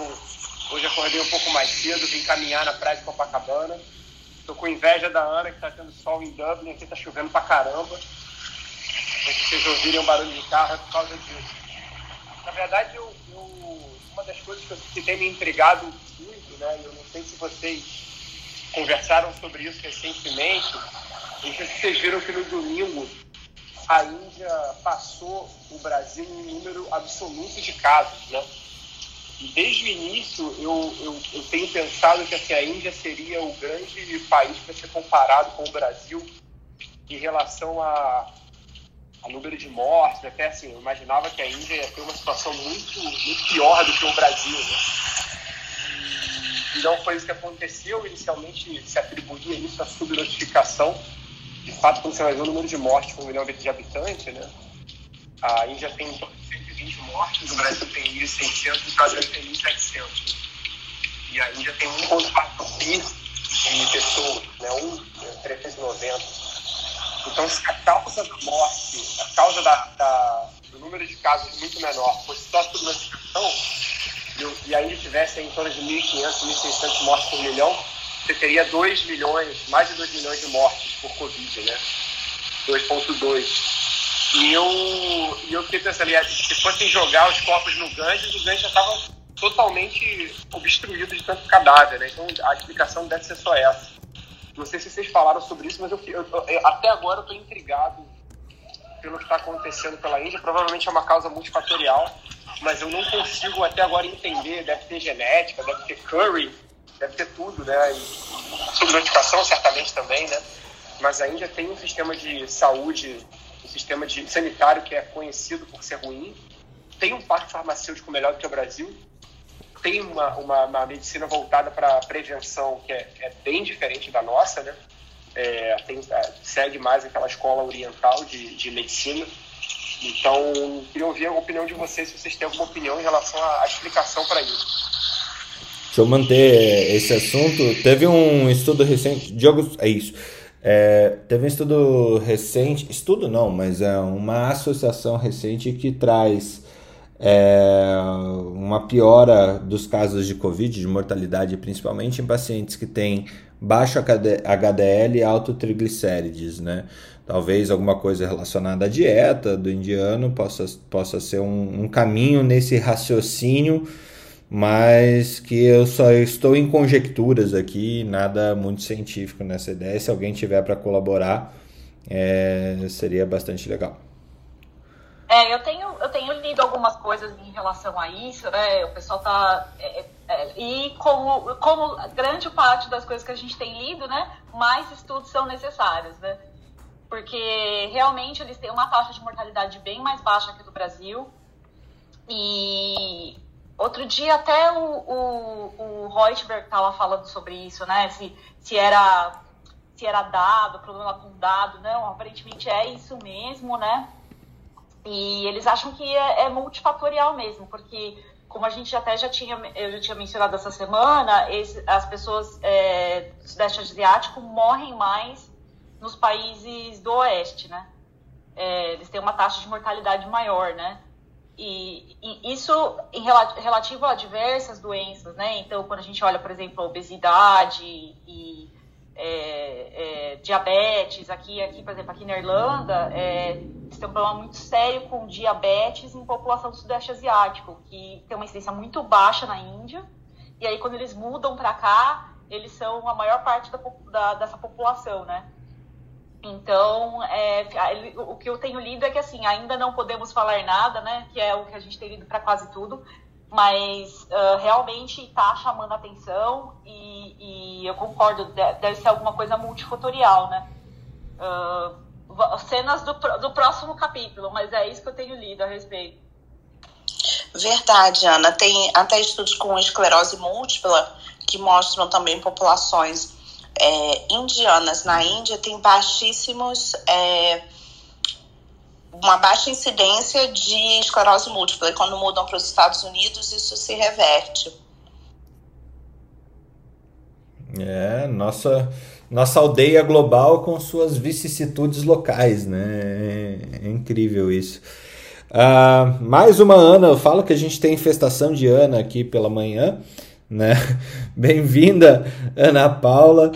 hoje acordei um pouco mais cedo, vim caminhar na praia de Copacabana Tô com inveja da Ana, que tá tendo sol em Dublin, aqui tá chovendo pra caramba. Se vocês ouvirem um barulho de carro é por causa disso. Na verdade, eu, eu, uma das coisas que, eu, que tem me intrigado muito, né, eu não sei se vocês conversaram sobre isso recentemente, não sei se vocês viram que no domingo a Índia passou o Brasil em número absoluto de casos, né? Desde o início eu, eu, eu tenho pensado que assim, a Índia seria o grande país para ser comparado com o Brasil em relação a, a número de mortes. Até assim, eu imaginava que a Índia ia ter uma situação muito, muito pior do que o Brasil. Né? E não foi isso que aconteceu. Inicialmente se atribuía isso à subnotificação. De fato, quando você vai ver o número de mortes por um milhão de habitantes, né? a Índia tem 120 mortes, o Brasil tem 1.600 e Brasil tem 1.700. E a Índia tem 1,4 bi de pessoas, né? 1,390. Então, se a causa da morte, a causa da, da, do número de casos muito menor fosse só subnotificação, e a Índia tivesse em torno de 1.500, 1.600 mortes por milhão, você teria 2 milhões, mais de 2 milhões de mortes por Covid, né? 2,2. E eu, e eu fiquei pensando, se fossem jogar os corpos no Ganges, o Ganges já estava totalmente obstruído de tanto cadáver, né? Então a explicação deve ser só essa. Não sei se vocês falaram sobre isso, mas eu, eu, eu até agora eu estou intrigado pelo que está acontecendo pela Índia. Provavelmente é uma causa multifatorial, mas eu não consigo até agora entender. Deve ter genética, deve ter curry, deve ter tudo, né? E subnotificação certamente também, né? Mas a Índia tem um sistema de saúde, sistema de sanitário que é conhecido por ser ruim. Tem um parque farmacêutico melhor do que o Brasil. Tem uma, uma, uma medicina voltada para prevenção que é, é bem diferente da nossa, né? é, tem, é, segue mais aquela escola oriental de, de medicina. Então, queria ouvir a opinião de vocês, se vocês têm alguma opinião em relação à, à explicação para isso. Deixa eu manter esse assunto. Teve um estudo recente. Diogo, é isso. É, teve um estudo recente, estudo não, mas é uma associação recente que traz é, uma piora dos casos de Covid, de mortalidade, principalmente em pacientes que têm baixo HDL e alto triglicérides, né? Talvez alguma coisa relacionada à dieta do indiano possa, possa ser um, um caminho nesse raciocínio, mas que eu só estou em conjecturas aqui, nada muito científico nessa ideia. Se alguém tiver para colaborar, é, seria bastante legal. É, eu tenho, eu tenho lido algumas coisas em relação a isso, né? O pessoal tá. É, é, é, e como, como grande parte das coisas que a gente tem lido, né? Mais estudos são necessários, né? Porque realmente eles têm uma taxa de mortalidade bem mais baixa que do Brasil. E outro dia até o, o, o Reutberg estava falando sobre isso, né? Se, se era se era dado, problema com dado, não, aparentemente é isso mesmo, né? E eles acham que é, é multifatorial mesmo, porque como a gente até já tinha, eu já tinha mencionado essa semana, as pessoas é, do Sudeste Asiático morrem mais nos países do Oeste, né? É, eles têm uma taxa de mortalidade maior, né? E, e, isso em relativo a diversas doenças, né? Então, quando a gente olha, por exemplo, a obesidade e é, é, diabetes, aqui, aqui, por exemplo, aqui na Irlanda, é, têm um problema muito sério com diabetes em população do Sudeste Asiático, que tem uma incidência muito baixa na Índia. E aí, quando eles mudam para cá, eles são a maior parte da, da, dessa população, né? Então, é, o que eu tenho lido é que, assim, ainda não podemos falar nada, né? Que é o que a gente tem lido para quase tudo mas uh, realmente está chamando atenção e, e, eu concordo, deve ser alguma coisa multifatorial, né? Uh, cenas do, do próximo capítulo, mas é isso que eu tenho lido a respeito. Verdade, Ana. Tem até estudos com esclerose múltipla que mostram também populações é, indianas na Índia tem baixíssimos é, uma baixa incidência de esclerose múltipla. E quando mudam para os Estados Unidos, isso se reverte. É, nossa, nossa aldeia global com suas vicissitudes locais, né? É, é incrível isso. Uh, mais uma Ana, eu falo que a gente tem infestação de Ana aqui pela manhã, né? <laughs> Bem-vinda, Ana Paula.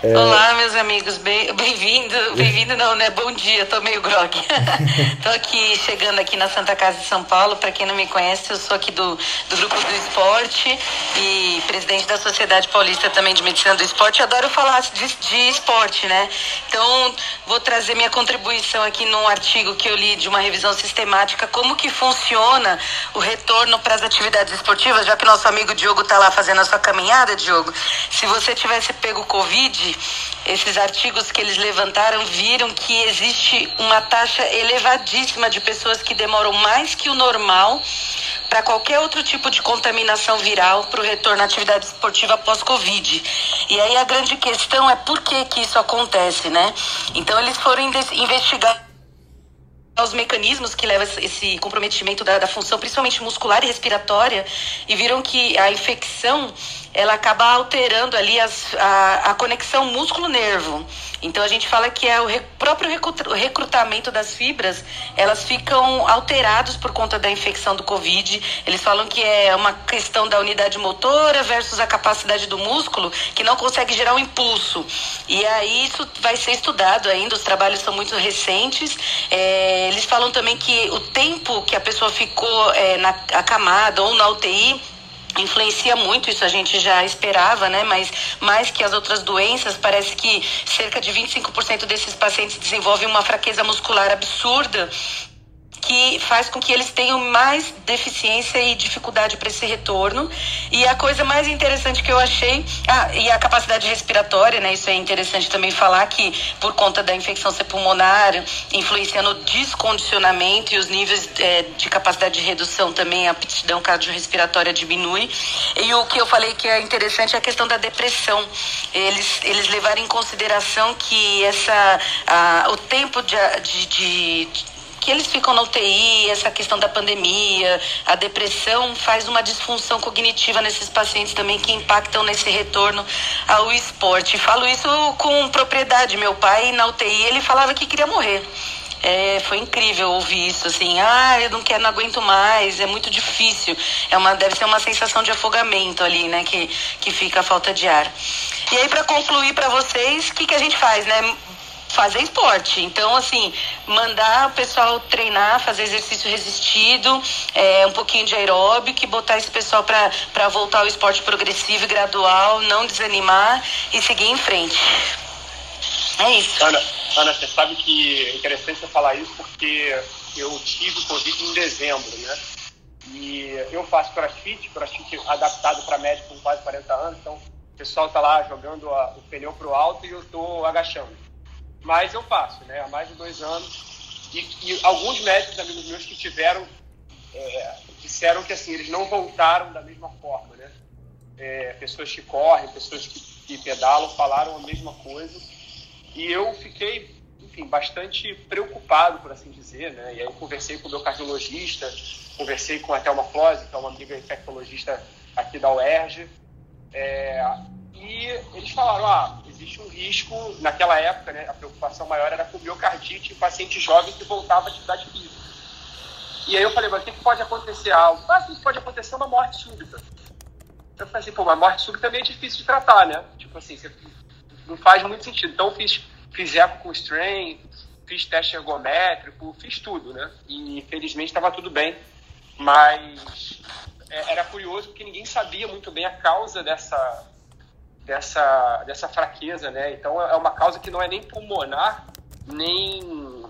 É... Olá, meus amigos, bem-vindo, bem bem-vindo não, né? Bom dia, tô meio grog. <laughs> tô aqui, chegando aqui na Santa Casa de São Paulo, para quem não me conhece, eu sou aqui do, do Grupo do Esporte e presidente da Sociedade Paulista também de Medicina do Esporte. Eu adoro falar de, de esporte, né? Então, vou trazer minha contribuição aqui num artigo que eu li de uma revisão sistemática, como que funciona o retorno para as atividades esportivas, já que nosso amigo Diogo tá lá fazendo a sua caminhada, Diogo. Se você tivesse pego Covid, esses artigos que eles levantaram viram que existe uma taxa elevadíssima de pessoas que demoram mais que o normal para qualquer outro tipo de contaminação viral para o retorno à atividade esportiva pós-Covid. E aí a grande questão é por que, que isso acontece, né? Então eles foram investigar os mecanismos que levam esse comprometimento da, da, função, principalmente muscular e respiratória, e viram que a infecção ela acaba alterando ali as, a, a conexão músculo-nervo. Então a gente fala que é o re, próprio recrutamento das fibras, elas ficam alterados por conta da infecção do Covid. Eles falam que é uma questão da unidade motora versus a capacidade do músculo que não consegue gerar um impulso. E aí isso vai ser estudado ainda, os trabalhos são muito recentes. É, eles falam também que o tempo que a pessoa ficou é, na acamada ou na UTI influencia muito, isso a gente já esperava, né? Mas mais que as outras doenças, parece que cerca de 25% desses pacientes desenvolvem uma fraqueza muscular absurda que faz com que eles tenham mais deficiência e dificuldade para esse retorno. E a coisa mais interessante que eu achei, ah, e a capacidade respiratória, né? Isso é interessante também falar que por conta da infecção pulmonar influencia no descondicionamento e os níveis é, de capacidade de redução também, a aptidão cardiorrespiratória diminui. E o que eu falei que é interessante é a questão da depressão. Eles, eles levaram em consideração que essa, o tempo de, de, de que eles ficam na UTI, essa questão da pandemia, a depressão faz uma disfunção cognitiva nesses pacientes também que impactam nesse retorno ao esporte. Falo isso com propriedade. Meu pai na UTI ele falava que queria morrer. É, foi incrível ouvir isso, assim, ah, eu não quero, não aguento mais, é muito difícil. É uma, deve ser uma sensação de afogamento ali, né, que, que fica a falta de ar. E aí, para concluir para vocês, o que, que a gente faz, né? Fazer esporte. Então, assim, mandar o pessoal treinar, fazer exercício resistido, é, um pouquinho de aeróbico botar esse pessoal para voltar ao esporte progressivo e gradual, não desanimar e seguir em frente. É isso. Ana, Ana, você sabe que é interessante você falar isso porque eu tive Covid em dezembro, né? E eu faço crossfit, crossfit adaptado para médico com quase 40 anos, então o pessoal tá lá jogando a, o pneu pro alto e eu tô agachando mas eu faço, né? Há mais de dois anos. E, e alguns médicos, amigos meus, que tiveram, é, disseram que assim, eles não voltaram da mesma forma, né? É, pessoas que correm, pessoas que, que pedalam, falaram a mesma coisa. E eu fiquei, enfim, bastante preocupado, por assim dizer, né? E aí eu conversei com o meu cardiologista, conversei com a Thelma Flose, que é uma amiga infectologista aqui da UERJ, é, e eles falaram, ah, existe um risco, naquela época, né, a preocupação maior era com miocardite em paciente jovem que voltava à atividade física. E aí eu falei, mas o que, pode acontecer? Algo? Ah, que pode acontecer uma morte súbita. Eu falei assim, pô, uma morte súbita também é difícil de tratar, né? Tipo assim, não faz muito sentido. Então eu fiz, fiz eco com strain, fiz teste ergométrico, fiz tudo, né? E infelizmente estava tudo bem, mas é, era curioso porque ninguém sabia muito bem a causa dessa dessa, dessa fraqueza, né? Então é uma causa que não é nem pulmonar, nem,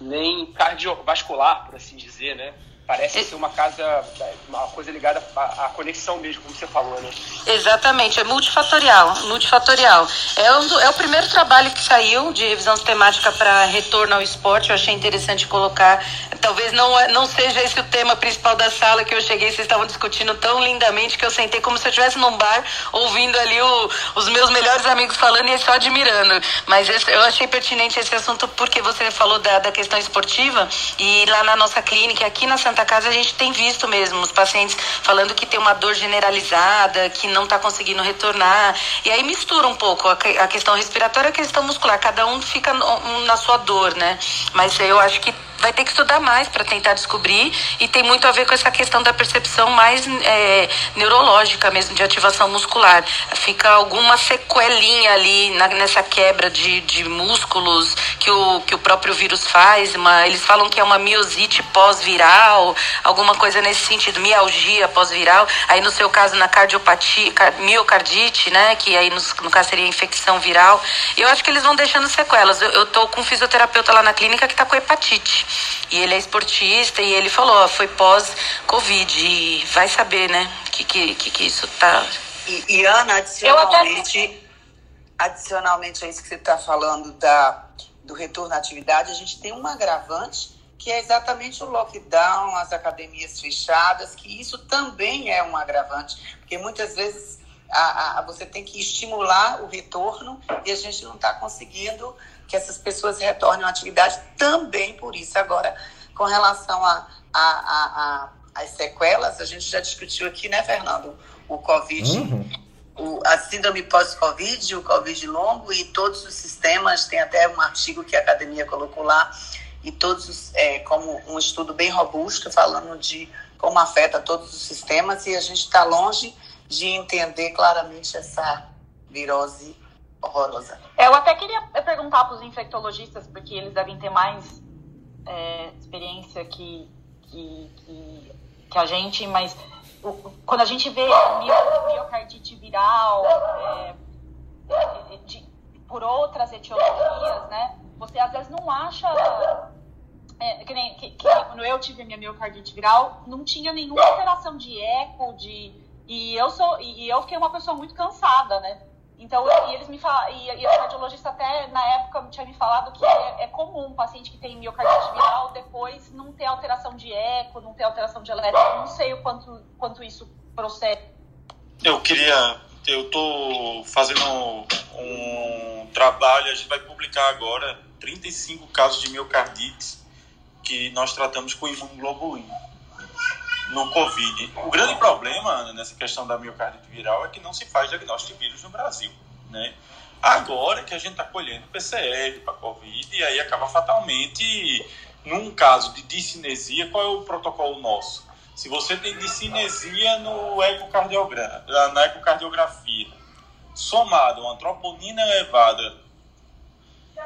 nem cardiovascular, por assim dizer, né? Parece ser uma casa, uma coisa ligada à, conexão mesmo, como você falou, né? Exatamente, é multifatorial, multifatorial. É, um do, é o primeiro trabalho que saiu de revisão sistemática para retorno ao esporte, eu achei interessante colocar. Talvez não, é, não seja esse o tema principal da sala que eu cheguei, vocês estavam discutindo tão lindamente que eu sentei como se eu estivesse num bar, ouvindo ali o, os meus melhores amigos falando e só admirando. Mas esse, eu achei pertinente esse assunto porque você falou da, da questão esportiva e lá na nossa clínica, aqui na Santa Casa, a gente tem visto mesmo os pacientes falando que tem uma dor generalizada, que não está conseguindo retornar. E aí mistura um pouco a, questão respiratória e a questão muscular. Cada um fica na sua dor, né? Mas eu acho que vai ter que estudar mais para tentar descobrir e tem muito a ver com essa questão da percepção mais é, neurológica mesmo, de ativação muscular. Fica alguma sequelinha ali na, nessa quebra de, de músculos que o, que o próprio vírus faz. Uma, eles falam que é uma miosite pós-viral, alguma coisa nesse sentido, mialgia pós-viral. Aí no seu caso, na cardiopatia, miocardite, né, que aí no, no caso seria infecção viral. Eu acho que eles vão deixando sequelas. Eu, eu tô com um fisioterapeuta lá na clínica que está com hepatite. E ele é esportista e ele falou, ó, foi pós-Covid. E vai saber, né? Que, que, que, que isso tá. E, e Ana, adicionalmente, adicionalmente a isso que você está falando da, do retorno à atividade, a gente tem um agravante que é exatamente o lockdown, as academias fechadas, que isso também é um agravante, porque muitas vezes a, a, você tem que estimular o retorno e a gente não está conseguindo que essas pessoas retornem à atividade também por isso. Agora, com relação a, a, a, as sequelas, a gente já discutiu aqui, né, Fernando? O Covid, uhum. o, a síndrome pós-Covid, o Covid longo e todos os sistemas, tem até um artigo que a academia colocou lá, e todos, é, como um estudo bem robusto, falando de como afeta todos os sistemas, e a gente está longe de entender claramente essa virose horrorosa. Eu até queria perguntar para os infectologistas, porque eles devem ter mais é, experiência que, que, que, que, a gente, mas quando a gente vê miocardite viral é, de, por outras etiologias, né? Você às vezes não acha é, que nem que, que, quando eu tive minha miocardite viral, não tinha nenhuma alteração de eco, de e eu sou e eu fiquei uma pessoa muito cansada, né? Então, e eles me falaram, e, e a cardiologista até na época tinha me falado que é, é, comum um paciente que tem miocardite viral depois não ter alteração de eco, não ter alteração de elétrico. Não sei o quanto, quanto isso procede. Eu queria, eu estou fazendo um trabalho, a gente vai publicar agora 35 casos de miocardite que nós tratamos com imunoglobulina no Covid. O grande problema nessa questão da miocardite viral é que não se faz diagnóstico de vírus no Brasil, né? Agora que a gente está colhendo PCR para Covid, e aí acaba fatalmente, num caso de discinesia, qual é o protocolo nosso? Se você tem discinesia no ecocardiograma, na ecocardiografia, somado uma troponina elevada,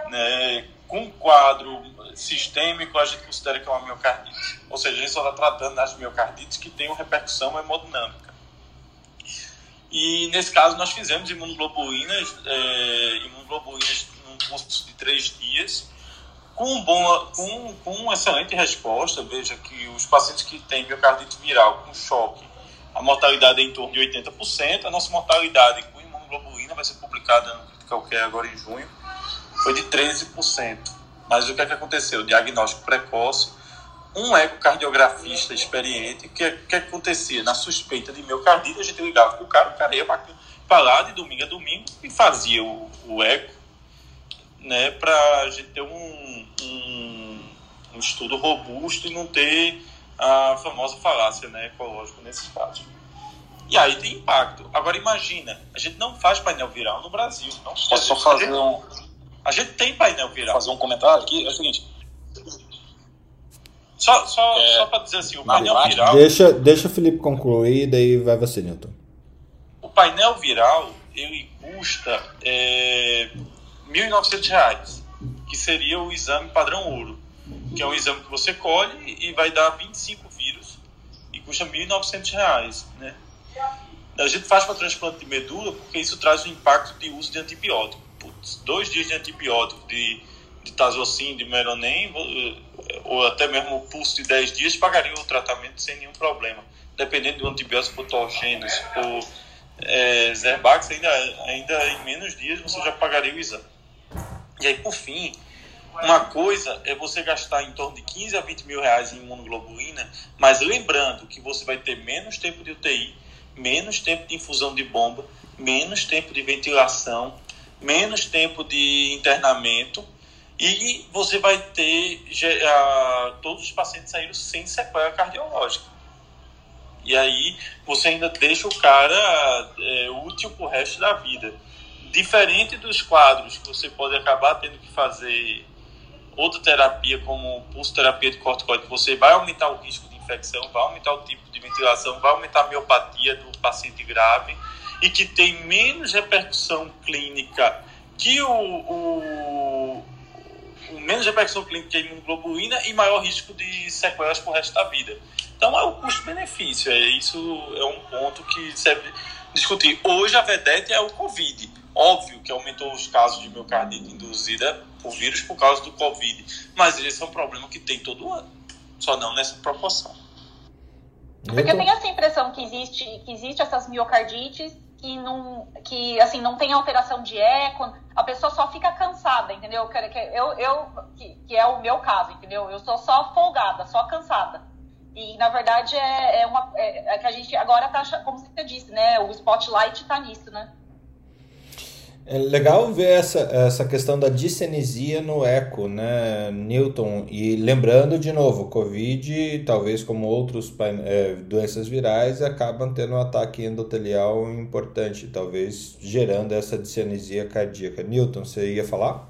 né, com quadro sistêmico, a gente considera que é uma miocardite. Ou seja, a gente só está tratando das miocardites que têm uma repercussão hemodinâmica. E nesse caso nós fizemos imunoglobulinas, é, imunoglobulinas num curso de três dias, com, bom, com, com uma excelente resposta. Veja que os pacientes que têm miocardite viral com choque, a mortalidade é em torno de 80%. A nossa mortalidade com imunoglobulina vai ser publicada no Critical Care agora em junho foi de 13%. Mas o que é que aconteceu? Diagnóstico precoce, um ecocardiografista experiente, o que, que, acontecia? Na suspeita de miocardite, a gente ligava para o cara, o cara ia para lá de domingo a domingo e fazia o, o eco, né, para a gente ter um, um, um, estudo robusto e não ter a famosa falácia né, ecológica nesses casos. E aí tem impacto. Agora imagina, a gente não faz painel viral no Brasil. Não Posso só fazer um a gente tem painel viral. Fazer um comentário aqui, é o seguinte. Só, só, é, só para dizer assim, o painel viral. Deixa, deixa o Felipe concluir, daí vai você, Newton. O painel viral, ele custa é, R$ 1.900, que seria o exame padrão ouro, que é um exame que você colhe e vai dar 25 vírus e custa R$ 1.900, né? A gente faz para transplante de medula porque isso traz um impacto de uso de antibiótico dois dias de antibiótico, de, de Tazocin, de Meronem, ou até mesmo o pulso de 10 dias, pagaria o tratamento sem nenhum problema. Dependendo do antibiótico Putogênese ou é, Zerbax, ainda, ainda em menos dias você já pagaria o exame. E aí, por fim, uma coisa é você gastar em torno de 15 a 20 mil reais em imunoglobulina, mas lembrando que você vai ter menos tempo de UTI, menos tempo de infusão de bomba, menos tempo de ventilação, menos tempo de internamento e você vai ter todos os pacientes saíram sem sequela cardiológica. E aí você ainda deixa o cara é, útil para o resto da vida. Diferente dos quadros que você pode acabar tendo que fazer outra terapia, como pulso terapia de corticoide, você vai aumentar o risco infecção, vai aumentar o tipo de ventilação, vai aumentar a miopatia do paciente grave e que tem menos repercussão clínica que o, o, o menos repercussão clínica que a imunoglobulina e maior risco de sequelas para o resto da vida. Então é o custo-benefício, é, isso é um ponto que serve discutir. Hoje a vedete é o Covid. Óbvio que aumentou os casos de miocardite induzida por vírus por causa do Covid, mas esse é um problema que tem todo ano, só não nessa proporção. Porque eu tenho essa impressão que existe, que existe essas miocardites que não, que, assim, não tem alteração de eco, a pessoa só fica cansada, entendeu? Eu, eu, que, que é o meu caso, entendeu? Eu sou só folgada, só cansada. E, na verdade, é, é uma, é, é que a gente agora tá, como você disse, né? O spotlight tá nisso, né? É legal ver essa, essa questão da discenesia no eco, né, Newton? E lembrando de novo, Covid, talvez como outros é, doenças virais, acabam tendo um ataque endotelial importante, talvez gerando essa discenesia cardíaca. Newton, você ia falar?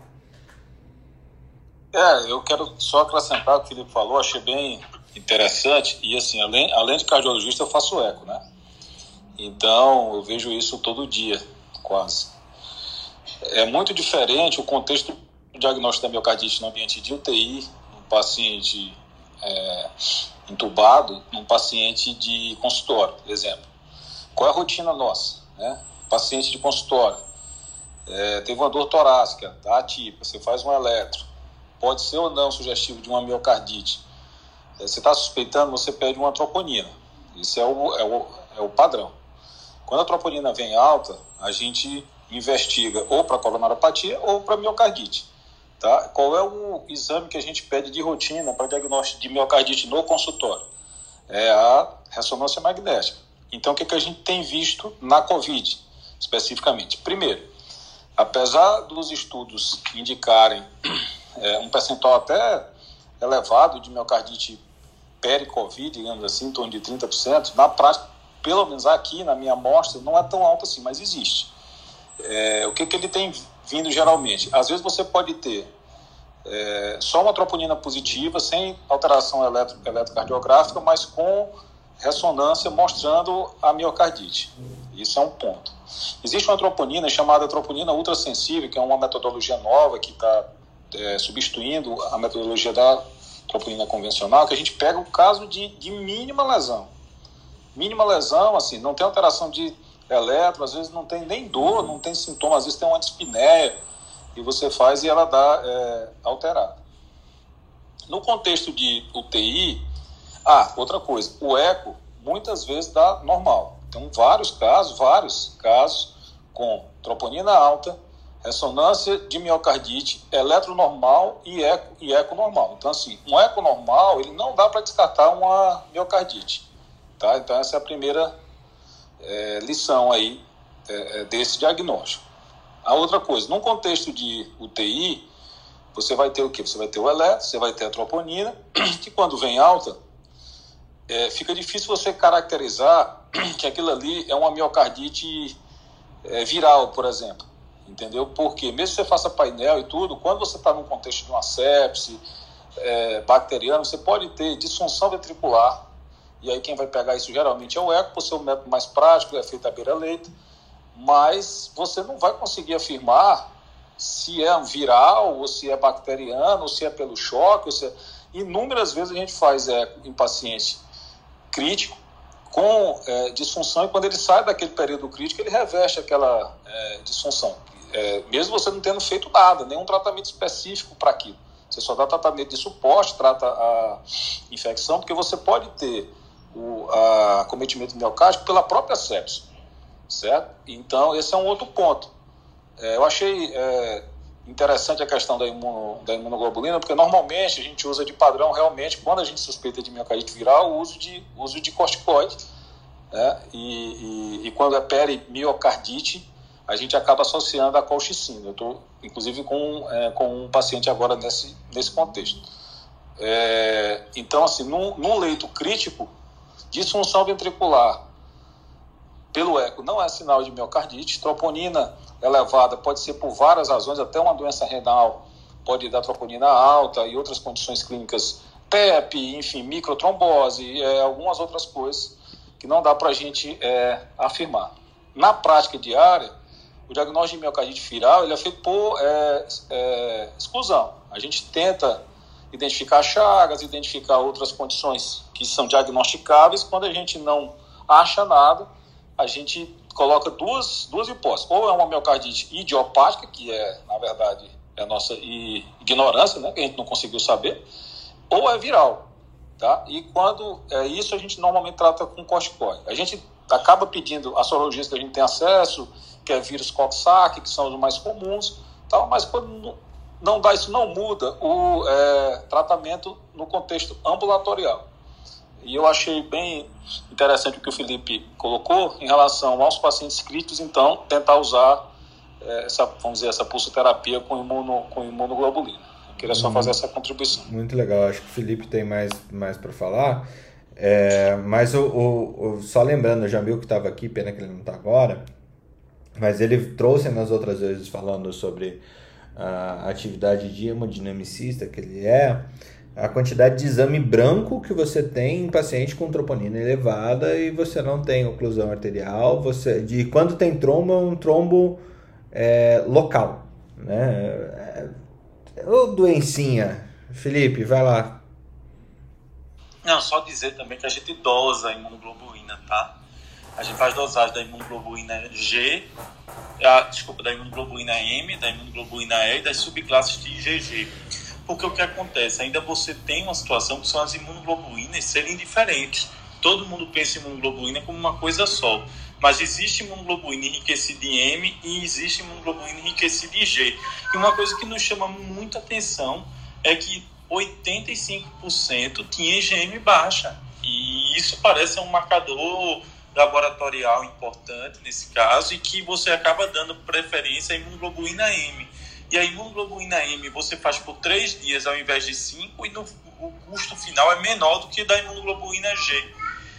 É, eu quero só acrescentar o que Felipe falou, achei bem interessante. E assim, além, além de cardiologista, eu faço eco, né? Então, eu vejo isso todo dia, quase. É muito diferente o contexto do diagnóstico da miocardite no ambiente de UTI, um paciente é, entubado num paciente de consultório, por exemplo. Qual é a rotina nossa? Né? Paciente de consultório, é, teve uma dor torácica, tá atípica, você faz um eletro, pode ser ou não sugestivo de uma miocardite. É, você está suspeitando, você pede uma troponina. Isso é o, é o, é o padrão. Quando a troponina vem alta, a gente investiga ou para coronariopatia ou para miocardite. Tá? Qual é o exame que a gente pede de rotina para diagnóstico de miocardite no consultório? É a ressonância magnética. Então, o que, que a gente tem visto na COVID, especificamente? Primeiro, apesar dos estudos indicarem é, um percentual até elevado de miocardite peri-Covid, digamos assim, em torno de 30%, na prática, pelo menos aqui na minha amostra, não é tão alto assim, mas existe. É, o que, que ele tem vindo geralmente? Às vezes você pode ter é, só uma troponina positiva, sem alteração eletro, eletrocardiográfica, mas com ressonância mostrando a miocardite. Isso é um ponto. Existe uma troponina chamada troponina ultrassensível, que é uma metodologia nova que está é, substituindo a metodologia da troponina convencional, que a gente pega o caso de, de mínima lesão. Mínima lesão, assim, não tem alteração de eletro, às vezes não tem nem dor, não tem sintoma, às vezes tem uma dispneia, e você faz e ela dá é, alterada. No contexto de UTI, ah, outra coisa, o eco muitas vezes dá normal. Então, vários casos, vários casos com troponina alta, ressonância de miocardite, eletronormal e eco, e eco normal. Então, assim, um eco normal, ele não dá para descartar uma miocardite. Tá? Então, essa é a primeira é, lição aí é, é, desse diagnóstico. A outra coisa, num contexto de UTI, você vai ter o quê? Você vai ter o eletro, você vai ter a troponina, <clears throat> que quando vem alta, é, fica difícil você caracterizar <clears throat> que aquilo ali é uma miocardite é, viral, por exemplo. Entendeu? Porque mesmo que você faça painel e tudo, quando você está num contexto de uma sepse é, bacteriana, você pode ter disfunção ventricular. E aí quem vai pegar isso geralmente é o eco, por ser um método mais prático, é feito à beira-leito. Mas você não vai conseguir afirmar se é viral, ou se é bacteriano, ou se é pelo choque. Se é... Inúmeras vezes a gente faz eco em paciente crítico com é, disfunção e quando ele sai daquele período crítico ele reveste aquela é, disfunção é, mesmo você não tendo feito nada nenhum tratamento específico para aquilo você só dá tratamento de suporte trata a infecção porque você pode ter o a acometimento miocárdico pela própria sepsis certo então esse é um outro ponto é, eu achei é, interessante a questão da, imuno, da imunoglobulina, porque normalmente a gente usa de padrão realmente, quando a gente suspeita de miocardite viral, o uso de, uso de corticoide. Né? E, e, e quando é perimiocardite, a gente acaba associando a colchicina. Eu estou, inclusive, com, é, com um paciente agora nesse, nesse contexto. É, então, assim, num, num leito crítico, disfunção ventricular pelo eco não é sinal de miocardite, troponina elevada pode ser por várias razões, até uma doença renal pode dar troponina alta e outras condições clínicas, PEP, enfim, microtrombose, é, algumas outras coisas que não dá para a gente é, afirmar. Na prática diária, o diagnóstico de miocardite viral ele é feito por é, é, exclusão. A gente tenta identificar chagas, identificar outras condições que são diagnosticáveis. Quando a gente não acha nada, a gente coloca duas, duas hipóteses. Ou é uma miocardite idiopática, que é, na verdade, é a nossa ignorância, né, que a gente não conseguiu saber, ou é viral. Tá? E quando é isso, a gente normalmente trata com corticoide. A gente acaba pedindo as sorologias que a gente tem acesso, que é vírus Coxsackie, que são os mais comuns, tal, mas quando não dá isso, não muda o é, tratamento no contexto ambulatorial. E eu achei bem interessante o que o Felipe colocou em relação aos pacientes críticos, então, tentar usar é, essa, vamos dizer, essa pulsoterapia com, imuno, com imunoglobulina. Eu queria só fazer essa contribuição. Muito legal, acho que o Felipe tem mais, mais para falar. É, mas o, o, o, só lembrando, o Jamil que estava aqui, pena que ele não está agora, mas ele trouxe nas outras vezes falando sobre a atividade de hemodinamicista que ele é, a quantidade de exame branco que você tem em paciente com troponina elevada e você não tem oclusão arterial, você de quando tem trombo é um trombo é, local, né? É, ô doencinha, Felipe, vai lá. Não, só dizer também que a gente dosa a imunoglobulina, tá? A gente faz dosagem da imunoglobulina G, a, desculpa, da imunoglobulina M, da imunoglobulina E e das subclasses de IgG. Porque o que acontece? Ainda você tem uma situação que são as imunoglobulinas serem diferentes. Todo mundo pensa em imunoglobulina como uma coisa só. Mas existe imunoglobulina enriquecida em M e existe imunoglobulina enriquecida em G. E uma coisa que nos chama muita atenção é que 85% tinha IgM baixa. E isso parece um marcador laboratorial importante nesse caso e que você acaba dando preferência à imunoglobulina M. E a imunoglobulina M você faz por três dias ao invés de cinco e no, o custo final é menor do que da imunoglobulina G.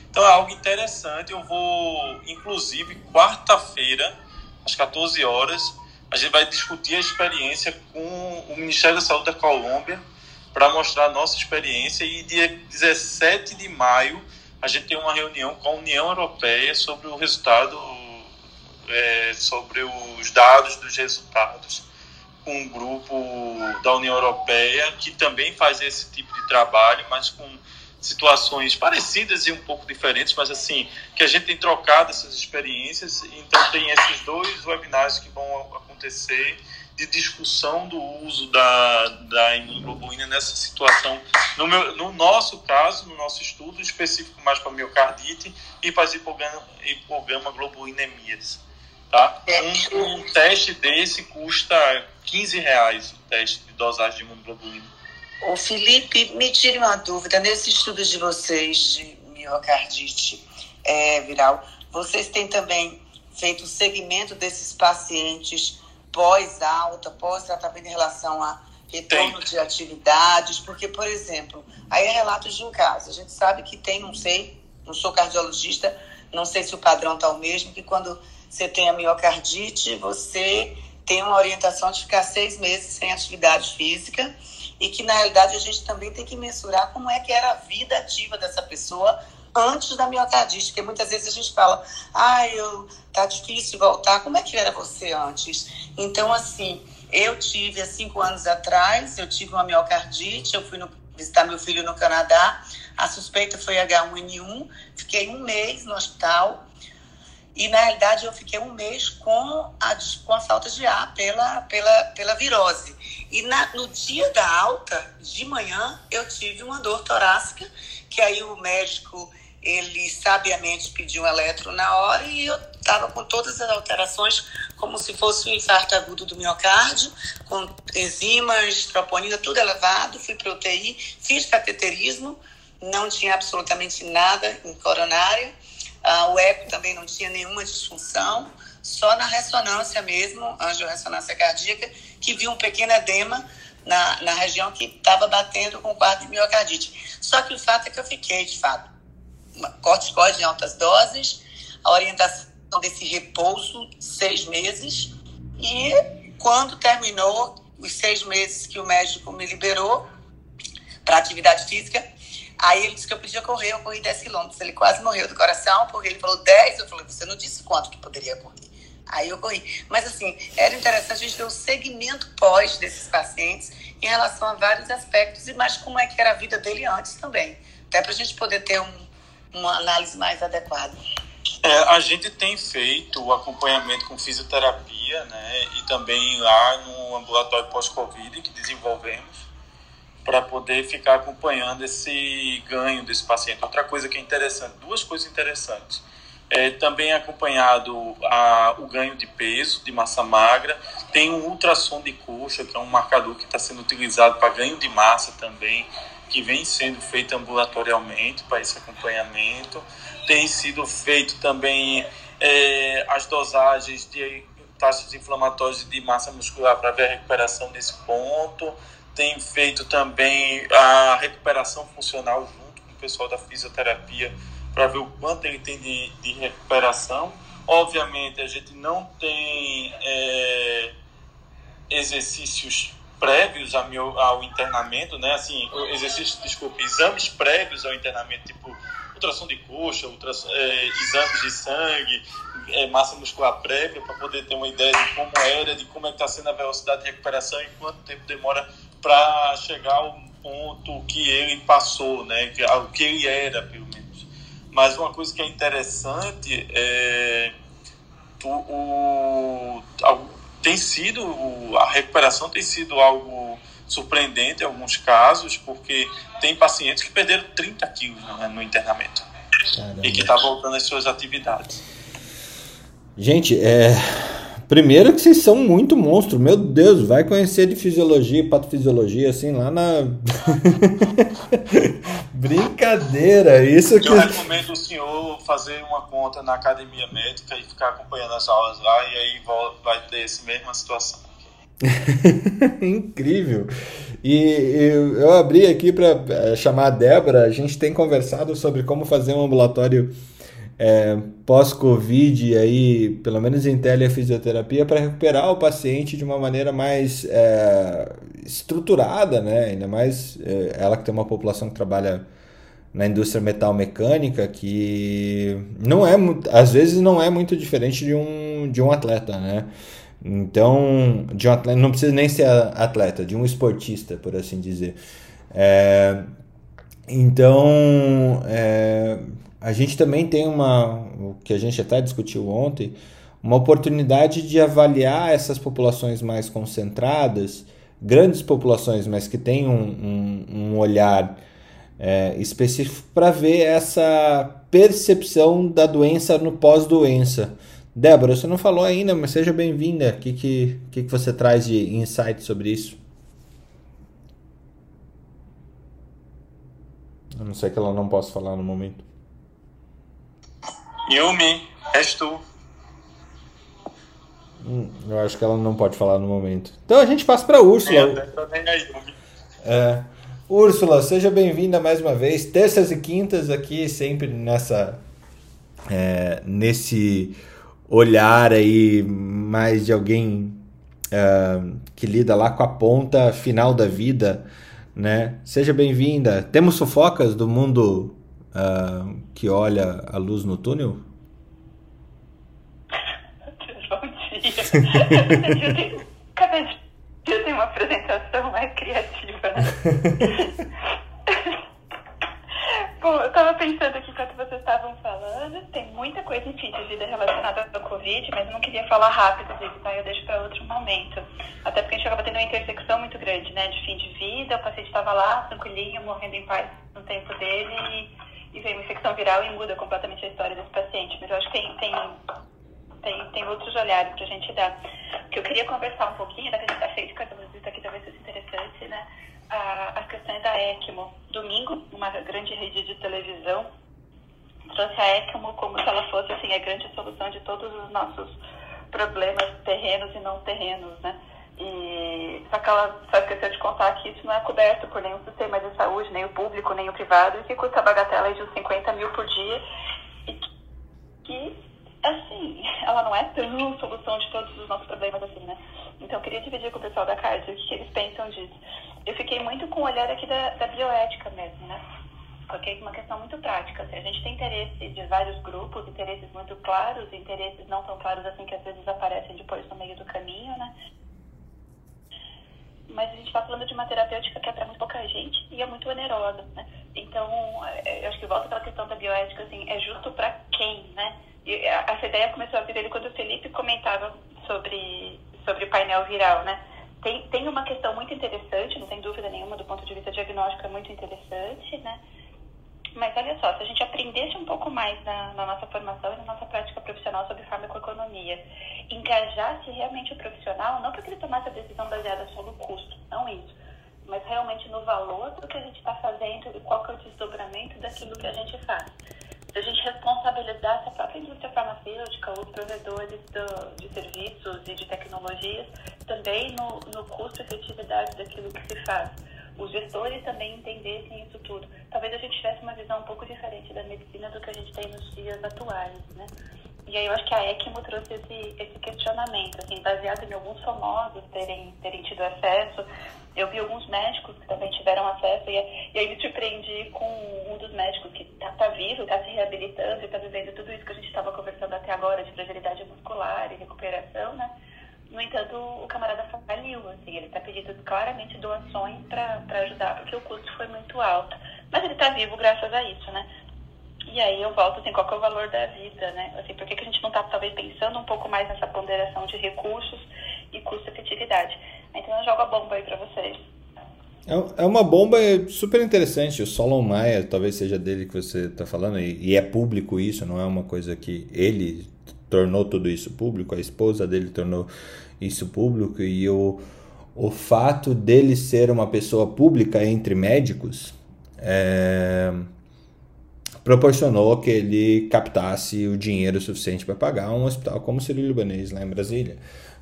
Então é algo interessante. Eu vou, inclusive, quarta-feira, às 14 horas, a gente vai discutir a experiência com o Ministério da Saúde da Colômbia para mostrar a nossa experiência. E dia 17 de maio a gente tem uma reunião com a União Europeia sobre o resultado, é, sobre os dados dos resultados, com um grupo da União Europeia que também faz esse tipo de trabalho, mas com situações parecidas e um pouco diferentes, mas assim, que a gente tem trocado essas experiências, então tem esses dois webinários que vão acontecer de discussão do uso da, da imunoglobulina nessa situação. No, meu, no nosso caso, no nosso estudo específico mais para miocardite e para as hipogama globulinemias. Tá? Um, um, teste desse custa 15 reais, o teste de dosagem de imunoglobulina. O Felipe, me tire uma dúvida. Nesse estudo de vocês de miocardite é, viral, vocês têm também feito o segmento desses pacientes pós-alta, pós-tratamento em relação a retorno tem. de atividades, porque, por exemplo, aí é relatos de um caso. A gente sabe que tem, não sei, não sou cardiologista, não sei se o padrão está o mesmo, que quando você tem a miocardite, você tem uma orientação de ficar seis meses sem atividade física e que, na realidade, a gente também tem que mensurar como é que era a vida ativa dessa pessoa antes da miocardite, porque muitas vezes a gente fala, ah, eu, tá difícil voltar, como é que era você antes? Então, assim, eu tive há cinco anos atrás, eu tive uma miocardite, eu fui no, visitar meu filho no Canadá, a suspeita foi H1N1, fiquei um mês no hospital, e na realidade eu fiquei um mês com a, com a falta de ar pela, pela, pela virose. E na, no dia da alta, de manhã, eu tive uma dor torácica, que aí o médico ele sabiamente pediu um eletro na hora e eu estava com todas as alterações, como se fosse um infarto agudo do miocárdio, com enzimas, troponina, tudo elevado. Fui para UTI, fiz cateterismo, não tinha absolutamente nada em coronária. Ah, o eco também não tinha nenhuma disfunção, só na ressonância mesmo, angiorressonância cardíaca, que vi um pequeno edema na, na região que estava batendo com o quadro de miocardite. Só que o fato é que eu fiquei, de fato, corticoide em altas doses, a orientação desse repouso, seis meses, e quando terminou os seis meses que o médico me liberou para atividade física, aí ele disse que eu podia correr, eu corri 10 quilômetros. Ele quase morreu do coração, porque ele falou 10, eu falei, você não disse quanto que poderia correr. Aí eu corri. Mas assim, era interessante a gente ver o segmento pós desses pacientes em relação a vários aspectos e mais como é que era a vida dele antes também. Até para a gente poder ter um, uma análise mais adequada. É, a gente tem feito o acompanhamento com fisioterapia, né, e também lá no ambulatório pós-Covid que desenvolvemos para poder ficar acompanhando esse ganho desse paciente. Outra coisa que é interessante, duas coisas interessantes. É, também acompanhado a, o ganho de peso, de massa magra. Tem um ultrassom de coxa, que é um marcador que está sendo utilizado para ganho de massa também que vem sendo feito ambulatorialmente para esse acompanhamento. Tem sido feito também é, as dosagens de taxas inflamatórias de massa muscular para ver a recuperação nesse ponto. Tem feito também a recuperação funcional junto com o pessoal da fisioterapia para ver o quanto ele tem de, de recuperação. Obviamente, a gente não tem é, exercícios prévios ao, meu, ao internamento, né? Assim, exercícios, desculpa, exames prévios ao internamento, tipo ultrassom de coxa, ultrassom, é, exames de sangue, é, massa muscular prévia, para poder ter uma ideia de como era, de como é está sendo a velocidade de recuperação e quanto tempo demora para chegar ao ponto que ele passou, né? O que ele era, pelo menos. Mas uma coisa que é interessante é o, o, tem sido a recuperação tem sido algo surpreendente em alguns casos, porque tem pacientes que perderam 30 quilos né, no internamento Caramba. e que está voltando às suas atividades. Gente, é, Primeiro que vocês são muito monstro, meu Deus, vai conhecer de fisiologia, patofisiologia, assim, lá na. <laughs> Brincadeira, isso que. Eu recomendo o senhor fazer uma conta na academia médica e ficar acompanhando as aulas lá, e aí vai ter essa mesma situação. <laughs> Incrível. E eu, eu abri aqui para eh, chamar a Débora, a gente tem conversado sobre como fazer um ambulatório é, pós-Covid, aí, pelo menos em telefisioterapia, para recuperar o paciente de uma maneira mais é, estruturada, né? ainda mais é, ela que tem uma população que trabalha na indústria metal mecânica, que não é, às vezes não é muito diferente de um, de um atleta, né? Então, de um atleta, não precisa nem ser atleta, de um esportista, por assim dizer. É, então, é, a gente também tem uma, o que a gente até discutiu ontem, uma oportunidade de avaliar essas populações mais concentradas, grandes populações, mas que têm um, um, um olhar é, específico para ver essa percepção da doença no pós-doença. Débora, você não falou ainda, mas seja bem-vinda. O que, que, que, que você traz de insight sobre isso? Eu não sei que ela não possa falar no momento. Yumi, és tu. Hum, eu acho que ela não pode falar no momento. Então a gente passa para Úrsula. É, Úrsula, seja bem-vinda mais uma vez. Terças e quintas aqui, sempre nessa. É, nesse olhar aí mais de alguém é, que lida lá com a ponta final da vida, né? Seja bem-vinda. Temos fofocas do mundo uh, que olha a luz no túnel? <laughs> Bom dia. cada dia tem uma apresentação mais criativa, né? <laughs> Bom, eu estava pensando aqui enquanto vocês estavam falando, tem muita coisa, enfim, de vida relacionada ao Covid, mas eu não queria falar rápido disso, então eu deixo para outro momento. Até porque a gente acaba tendo uma intersecção muito grande, né, de fim de vida, o paciente estava lá, tranquilinho, morrendo em paz no tempo dele, e e vem uma infecção viral e muda completamente a história desse paciente. Mas eu acho que tem, tem, tem, tem outros olhares para a gente dar. O que eu queria conversar um pouquinho, da que a gente está cheio de cardiologista aqui, talvez seja interessante, né? as questões da ECMO. Domingo, uma grande rede de televisão trouxe a ECMO como se ela fosse assim, a grande solução de todos os nossos problemas terrenos e não terrenos, né? E, só que ela só esqueceu de contar que isso não é coberto por nenhum sistema de saúde, nem o público, nem o privado, e que custa a bagatela de uns 50 mil por dia. E que, assim, <laughs> ela não é tão solução de todos os nossos problemas assim, né? Então, eu queria dividir com o pessoal da CARD o que, eles pensam disso. Eu fiquei muito com o olhar aqui da, da bioética mesmo, né? Porque é uma questão muito prática. Assim, a gente tem interesse de vários grupos, interesses muito claros, interesses não tão claros assim que às vezes aparecem depois no meio do caminho, né? Mas a gente está falando de uma terapêutica que é para muito pouca gente e é muito onerosa, né? Então, é, eu acho que volta para a questão da bioética, assim, é justo para quem, né? E essa ideia começou a vir ele quando o Felipe comentava sobre, sobre o painel viral, né? Tem, tem uma questão muito interessante, não tem dúvida nenhuma, do ponto de vista diagnóstico é muito interessante, né? Mas olha só, se a gente aprendesse um pouco mais na, na, nossa formação e na nossa prática profissional sobre farmacoeconomia, engajasse realmente o profissional, não para que ele tomasse a decisão baseada só no custo, não isso, mas realmente no valor do que a gente está fazendo e qual que é o desdobramento daquilo que a gente faz. Se a gente responsabilizasse a própria indústria farmacêutica, os provedores do, de serviços e de tecnologias, também no, no custo e efetividade daquilo que se faz os gestores também entendessem isso tudo. Talvez a gente tivesse uma visão um pouco diferente da medicina do que a gente tem nos dias atuais, né? E aí eu acho que a ECMO trouxe esse, esse questionamento, assim, baseado em alguns famosos terem, terem tido acesso. Eu vi alguns médicos que também tiveram acesso, e, e aí me surpreendi com um dos médicos que está tá vivo, está se reabilitando e está vivendo tudo isso que a gente estava conversando até agora, de fragilidade muscular e recuperação, né? No entanto, o camarada faliu, assim, ele está pedindo claramente doações para ajudar, porque o custo foi muito alto. Mas ele está vivo graças a isso, né? E aí eu volto assim, qual é o valor da vida, né? Assim, por que, que a gente não está talvez pensando um pouco mais nessa ponderação de recursos e custo-efetividade? Então eu jogo a bomba aí para vocês. É, é uma bomba super interessante. O Solon Maia, talvez seja dele que você está falando, e, é público isso, não é uma coisa que ele tornou tudo isso público, a esposa dele tornou isso público, e o, o fato dele ser uma pessoa pública entre médicos é, proporcionou que ele captasse o dinheiro suficiente para pagar um hospital como o Cirilo Libanês lá em Brasília.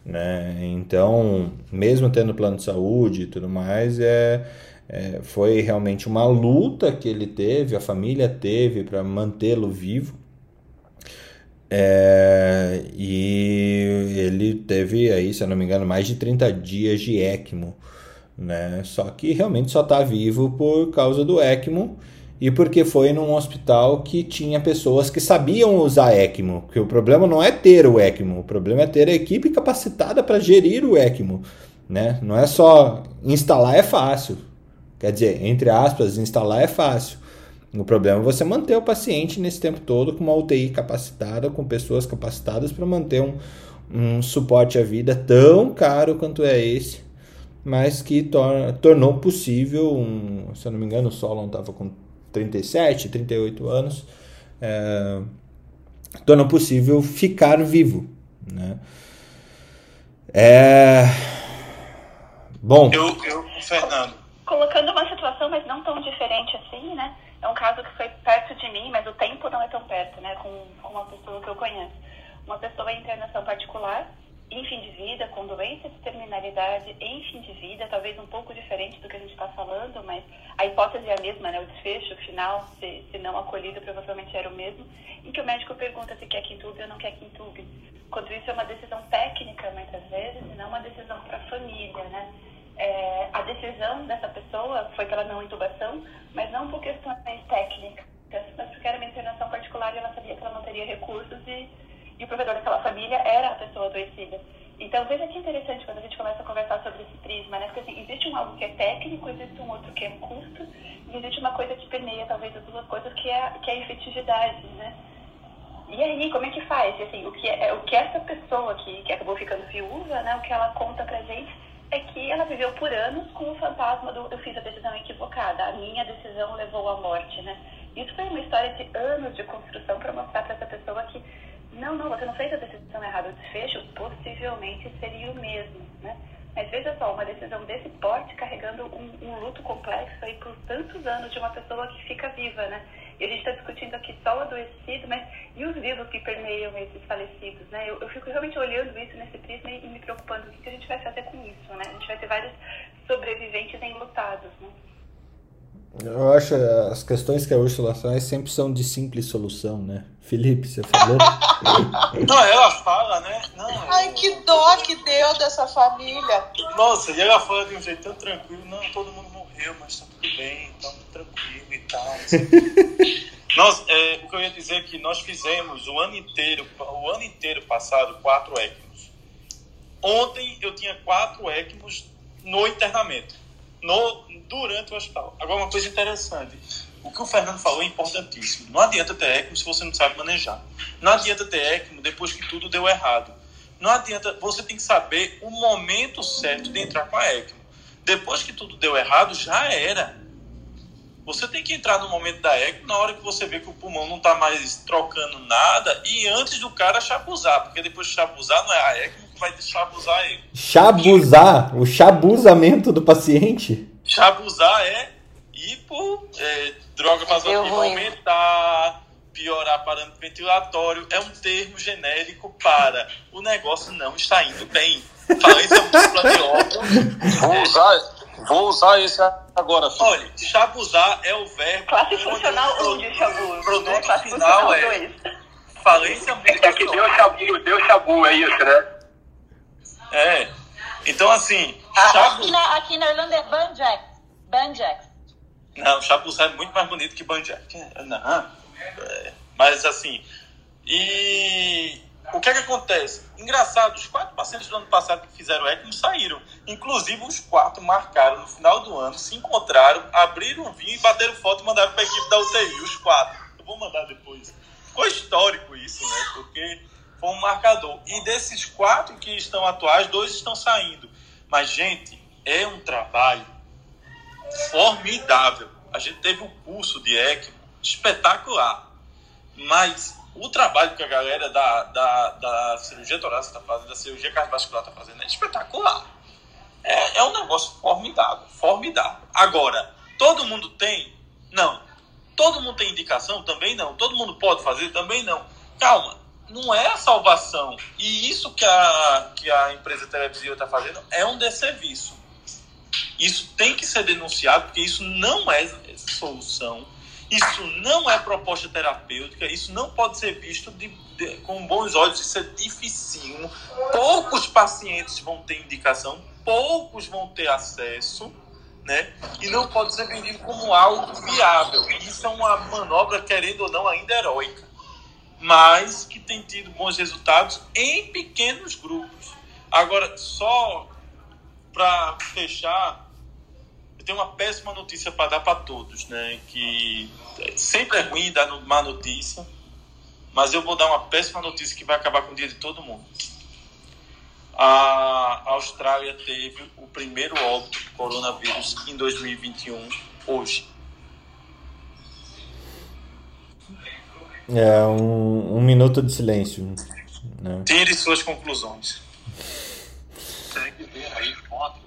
Né? Então, mesmo tendo plano de saúde e tudo mais, é, é foi realmente uma luta que ele teve, a família teve para mantê-lo vivo. É, e ele teve aí, se eu não me engano, mais de 30 dias de ECMO, né? Só que realmente só está vivo por causa do ECMO e porque foi num hospital que tinha pessoas que sabiam usar ECMO. Porque o problema não é ter o ECMO, o problema é ter a equipe capacitada para gerir o ECMO. Né? Não é só instalar é fácil. Quer dizer, entre aspas, instalar é fácil. O problema é você manter o paciente nesse tempo todo com uma UTI capacitada, com pessoas capacitadas para manter um, um suporte à vida tão caro quanto é esse, mas que tor tornou possível, um, se eu não me engano, o Solon estava com 37, 38 anos, é, torna possível ficar vivo. Né? É... Bom. Eu, eu, Fernando. Colocando uma situação, mas não tão diferente assim, né? É um caso que foi perto de mim, mas o tempo não é tão perto, né? Com, com uma pessoa que eu conheço. Uma pessoa em internação particular em fim de vida, com doença de terminalidade em fim de vida, talvez um pouco diferente do que a gente está falando, mas a hipótese é a mesma, né? O desfecho final, se, se não acolhido, provavelmente era o mesmo, em que o médico pergunta se quer quintube ou não quer quintube. Quando isso é uma decisão técnica, muitas vezes, e não uma decisão para a família, né? É, a decisão dessa pessoa foi pela não intubação, mas não por questões técnicas, mas porque era uma internação particular e ela sabia que ela não teria recursos e e o provedor daquela família era a pessoa adoecida. Então, veja que interessante quando a gente começa a conversar sobre esse prisma, né? Porque assim, existe um algo que é técnico, existe um outro que é um custo, e existe uma coisa que permeia talvez as duas coisas, que é, que é a efetividade, né? E aí, como é que faz? E, assim, o que, é, o que essa pessoa que, que acabou ficando viúva, né? O que ela conta pra gente é que ela viveu por anos com o fantasma do eu fiz a decisão equivocada, a minha decisão levou à morte, né? Isso foi uma história de anos de construção para mostrar para essa pessoa que não, não, você não fez a decisão errada. O desfecho possivelmente seria o mesmo, né? Mas veja só, uma decisão desse porte carregando um, um, luto complexo aí por tantos anos de uma pessoa que fica viva, né? E a gente está discutindo aqui só o adoecido, mas e os vivos que permeiam esses falecidos, né? Eu, eu fico realmente olhando isso nesse prisma e, e me preocupando o que, que a gente vai fazer com isso, né? A gente vai ter vários sobreviventes enlutados, né? Eu acho as questões que a Ursula traz sempre são de simples solução, né? Felipe, você falou? <laughs> Não, ela fala, né? Não, <laughs> Ai, que dó que deu dessa família. Nossa, e ela fala de um jeito tão tranquilo. Não, todo mundo morreu, mas tá tudo bem, tá tudo tranquilo e tal. Nós, <laughs> é, o que eu ia dizer é que nós fizemos o ano inteiro, o ano inteiro passado, quatro ECMOs. Ontem eu tinha quatro ECMOs no internamento no, durante o hospital. Agora, uma coisa interessante. O que o Fernando falou é importantíssimo. Não adianta ter ECMO se você não sabe manejar. Não adianta ter ECMO depois que tudo deu errado. Não adianta. Você tem que saber o momento certo de entrar com a ECMO. Depois que tudo deu errado, já era. Você tem que entrar no momento da ECMO na hora que você vê que o pulmão não está mais trocando nada e antes do cara chabuzar, porque depois de chabuzar não é a ECMO vai chabuzar ele. Chabuzar? O chabuzamento do paciente? Chabuzar é ir por é, droga vasoativa aumentar, piorar parâmetro ventilatório. É um termo genérico para o negócio não está indo bem. Falência múltipla <laughs> de órgãos. Vou usar, vou usar esse agora. Filho. Olha, chabuzar é o verbo. Classe funcional 1 de chabu. O produto né? final é falência múltipla. É que deu chabu, deu chabu, é isso, né? É. Então, assim. Ah, aqui, na, aqui na Irlanda é Banjax. Banjax. Não, Chapuzá é muito mais bonito que Banjax. Não. É, mas, assim. E o que é que acontece? Engraçado, os quatro pacientes do ano passado que fizeram ECMO saíram. Inclusive, os quatro marcaram no final do ano, se encontraram, abriram o vinho e bateram foto e mandaram para a equipe da UTI. Os quatro. Eu vou mandar depois. Ficou histórico isso, né? Porque foi um marcador. E desses quatro que estão atuais, dois estão saindo. Mas, gente, é um trabalho formidável. A gente teve um curso de ECMO espetacular. Mas o trabalho que a galera da, da, da cirurgia torácica está fazendo, da cirurgia cardiovascular está fazendo, é espetacular. É, é um negócio formidável, formidável. Agora, todo mundo tem? Não. Todo mundo tem indicação? Também não. Todo mundo pode fazer? Também não. Calma, não é a salvação. E isso que a, que a empresa televisiva está fazendo é um desserviço. Isso tem que ser denunciado, porque isso não é solução isso não é proposta terapêutica, isso não pode ser visto de, de, com bons olhos, isso é dificílimo. Poucos pacientes vão ter indicação, poucos vão ter acesso, né? E não pode ser vendido como algo viável. Isso é uma manobra, querendo ou não, ainda heróica, mas que tem tido bons resultados em pequenos grupos. Agora, só para fechar, tenho uma péssima notícia para dar para todos, né? Que sempre é ruim dar má notícia, mas eu vou dar uma péssima notícia que vai acabar com o dia de todo mundo. A Austrália teve o primeiro óbito do coronavírus em 2021, hoje. É um, um minuto de silêncio. Né? Tire suas conclusões.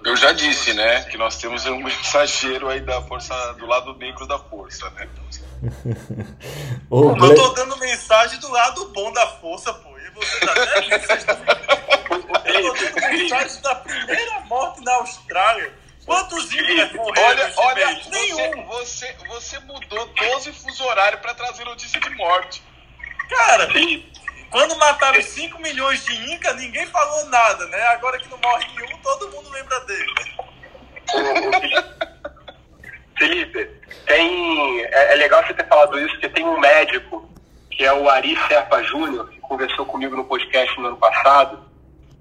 Eu já disse, né, que nós temos um mensageiro aí da força, do lado negro da força, né? <laughs> Ô, eu tô dando mensagem do lado bom da força, pô. E você tá até Eu tô dando mensagem da primeira morte na Austrália. Quantos índios morreram Olha, olha, você, Nenhum. Você, você mudou 12 fuso horário pra trazer notícia de morte. Cara, quando mataram 5 milhões de Inca, ninguém falou nada, né? Agora que não morre nenhum, todo mundo lembra dele. Felipe, tem, é, é, legal você ter falado isso, porque tem um médico, que é o Ari Serpa Júnior, que conversou comigo no podcast no ano passado,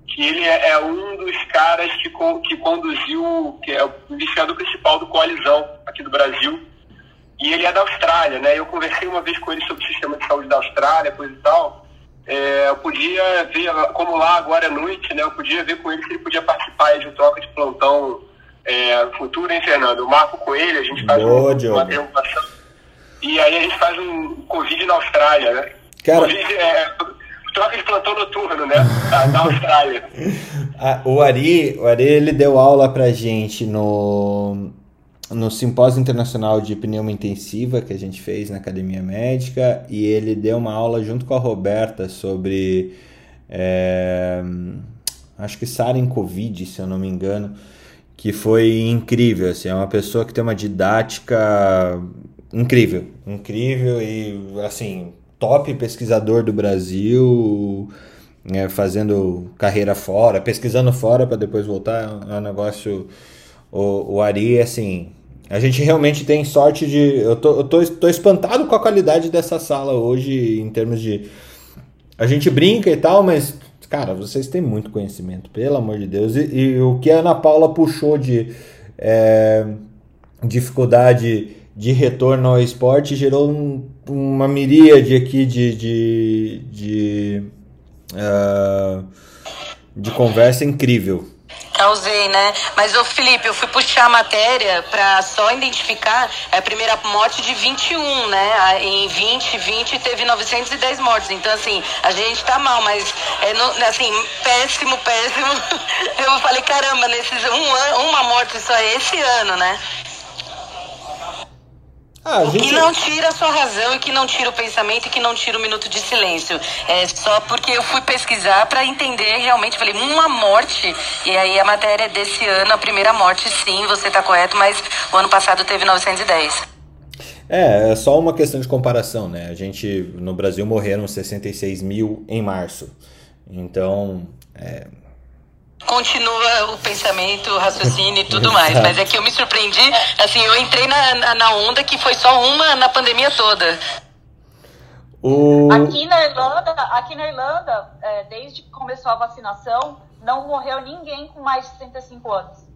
que ele é, é um dos caras que, que conduziu, que é o iniciador principal do Coalizão aqui do Brasil, e ele é da Austrália, né? Eu conversei uma vez com ele sobre o sistema de saúde da Austrália, coisa e tal, é, eu podia ver, como lá agora é noite, né? Eu podia ver com ele se ele podia participar de um troca de plantão é, futuro, hein, Fernando? Eu marco com ele, a gente faz Boa, um, uma perguntação. E aí a gente faz um Covid na Austrália, né? Cara... Covid é troca de plantão noturno, né? Da Austrália. <laughs> o Ari, o Ari, ele deu aula pra gente no no simpósio internacional de pneumo intensiva que a gente fez na academia médica e ele deu uma aula junto com a Roberta sobre é, acho que SARA em Covid, se eu não me engano, que foi incrível, assim, é uma pessoa que tem uma didática incrível, incrível e assim, top pesquisador do Brasil, é, fazendo carreira fora, pesquisando fora para depois voltar, é um negócio o, o Ari, assim, a gente realmente tem sorte de. Eu tô, eu tô, tô espantado com a qualidade dessa sala hoje, em termos de. A gente brinca e tal, mas, cara, vocês têm muito conhecimento, pelo amor de Deus. E, e o que a Ana Paula puxou de é, dificuldade de retorno ao esporte gerou um, uma miríade aqui de. de, de, uh, de conversa incrível. Causei, né? Mas, ô Felipe, eu fui puxar a matéria para só identificar a primeira morte de 21, né? Em 20, 20 teve 910 mortes. Então, assim, a gente tá mal, mas, é no, assim, péssimo, péssimo. <laughs> Eu falei, caramba, nesses um, uma morte só esse ano, né? Ah, gente... Que não tira a sua razão e que não tira o pensamento e que não tira o minuto de silêncio. É só porque eu fui pesquisar para entender realmente. Falei, uma morte. E aí a matéria desse ano, a primeira morte, sim, você está correto, mas o ano passado teve 910. É, é só uma questão de comparação, né? A gente, no Brasil, morreram 66 mil em março. Então, é, continua o pensamento, o raciocínio e <laughs> tudo mais. Mas é que eu me surpreendi, assim, eu entrei na, na onda que foi só uma na pandemia toda. O... Aqui na Irlanda, aqui na Irlanda é, desde que começou a vacinação, não morreu ninguém com mais de 65 anos.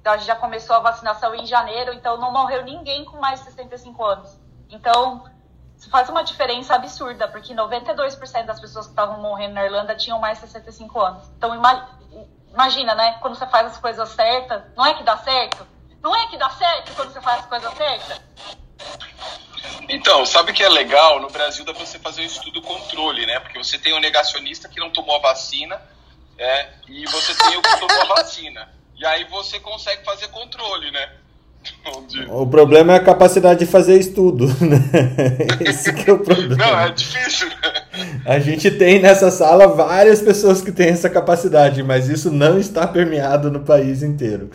Então, a gente já começou a vacinação em janeiro, então não morreu ninguém com mais de 65 anos. Então, faz uma diferença absurda, porque 92% das pessoas que estavam morrendo na Irlanda tinham mais de 65 anos. Então, imagina, né? Quando você faz as coisas certas, não é que dá certo? Não é que dá certo quando você faz as coisas certas? Então, sabe que é legal? No Brasil dá pra você fazer um estudo controle, né? Porque você tem o negacionista que não tomou a vacina é, e você tem o que tomou a vacina. E aí você consegue fazer controle, né? O problema é a capacidade de fazer estudo, <laughs> né? Esse que é o problema. Não, é difícil. Né? A gente tem nessa sala várias pessoas que têm essa capacidade, mas isso não está permeado no país inteiro.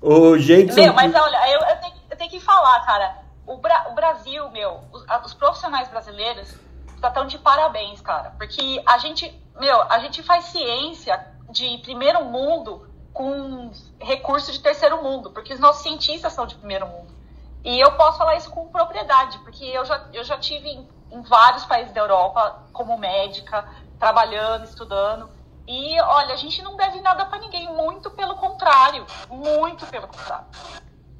O jeito. Meu, mas olha, eu, eu, tenho, eu tenho que falar, cara. O, Bra o Brasil, meu, os, os profissionais brasileiros estão de parabéns, cara. Porque a gente, meu, a gente faz ciência de primeiro mundo com recurso de terceiro mundo, porque os nossos cientistas são de primeiro mundo. E eu posso falar isso com propriedade, porque eu já, eu já tive em, em vários países da Europa como médica, trabalhando, estudando. E olha, a gente não deve nada para ninguém, muito pelo contrário, muito pelo contrário.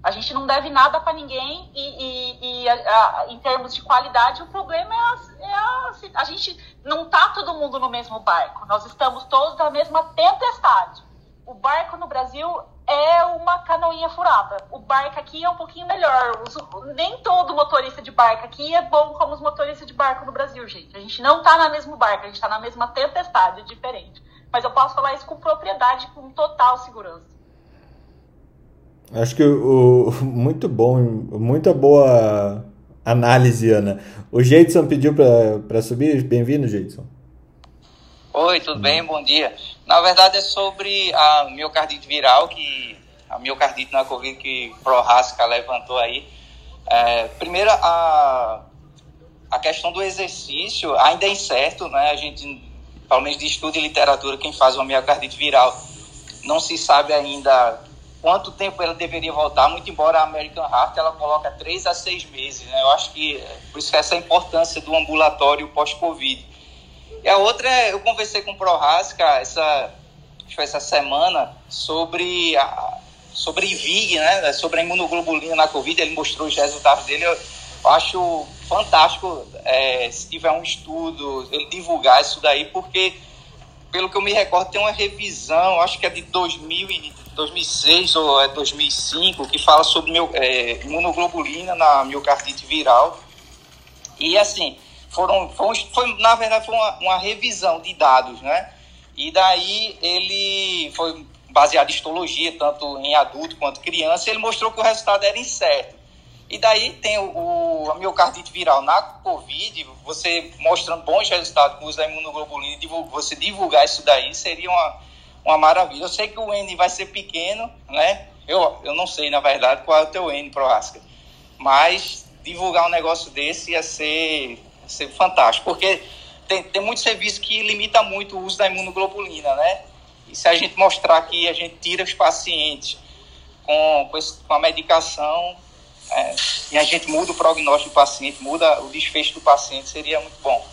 A gente não deve nada para ninguém e, e, e a, a, em termos de qualidade, o problema é, a, é a, a gente não tá todo mundo no mesmo barco. Nós estamos todos na mesma tempestade o barco no Brasil é uma canoinha furada. O barco aqui é um pouquinho melhor. Os, nem todo motorista de barco aqui é bom como os motoristas de barco no Brasil, gente. A gente não tá no mesmo barco, a gente tá na mesma tempestade, é diferente. Mas eu posso falar isso com propriedade, com total segurança. Acho que o, <laughs> muito bom, muita boa análise, Ana. O Jeidson pediu para subir. Bem-vindo, Jeidson. Oi, tudo bem? Bom dia. Na verdade é sobre a miocardite viral, que a miocardite na Covid que Prohaska levantou aí. É, primeiro, a, a questão do exercício ainda é incerto, né? A gente, pelo menos de estudo e literatura, quem faz uma miocardite viral não se sabe ainda quanto tempo ela deveria voltar, muito embora a American Heart ela coloca três a seis meses, né? Eu acho que por isso que essa importância do ambulatório pós-Covid. E a outra é, eu conversei com o Prohasca essa, essa semana sobre a, sobre IVIG, né? Sobre a imunoglobulina na Covid, ele mostrou os resultados dele. Eu, eu acho fantástico é, se tiver um estudo, ele divulgar isso daí, porque, pelo que eu me recordo, tem uma revisão, acho que é de 2000 e 2006 ou é 2005, que fala sobre meu, é, imunoglobulina na miocardite viral. E assim, foram, foi, na verdade, foi uma, uma revisão de dados, né? E daí ele foi baseado em histologia, tanto em adulto quanto criança, ele mostrou que o resultado era incerto. E daí tem o, o, a miocardite viral na Covid, você mostrando bons resultados com o uso da imunoglobulina, você divulgar isso daí seria uma, uma maravilha. Eu sei que o N vai ser pequeno, né? Eu, eu não sei, na verdade, qual é o teu N, Proasca. Mas divulgar um negócio desse ia ser ser fantástico, porque tem, tem muito serviço que limita muito o uso da imunoglobulina, né? E se a gente mostrar que a gente tira os pacientes com, com, esse, com a medicação é, e a gente muda o prognóstico do paciente, muda o desfecho do paciente, seria muito bom.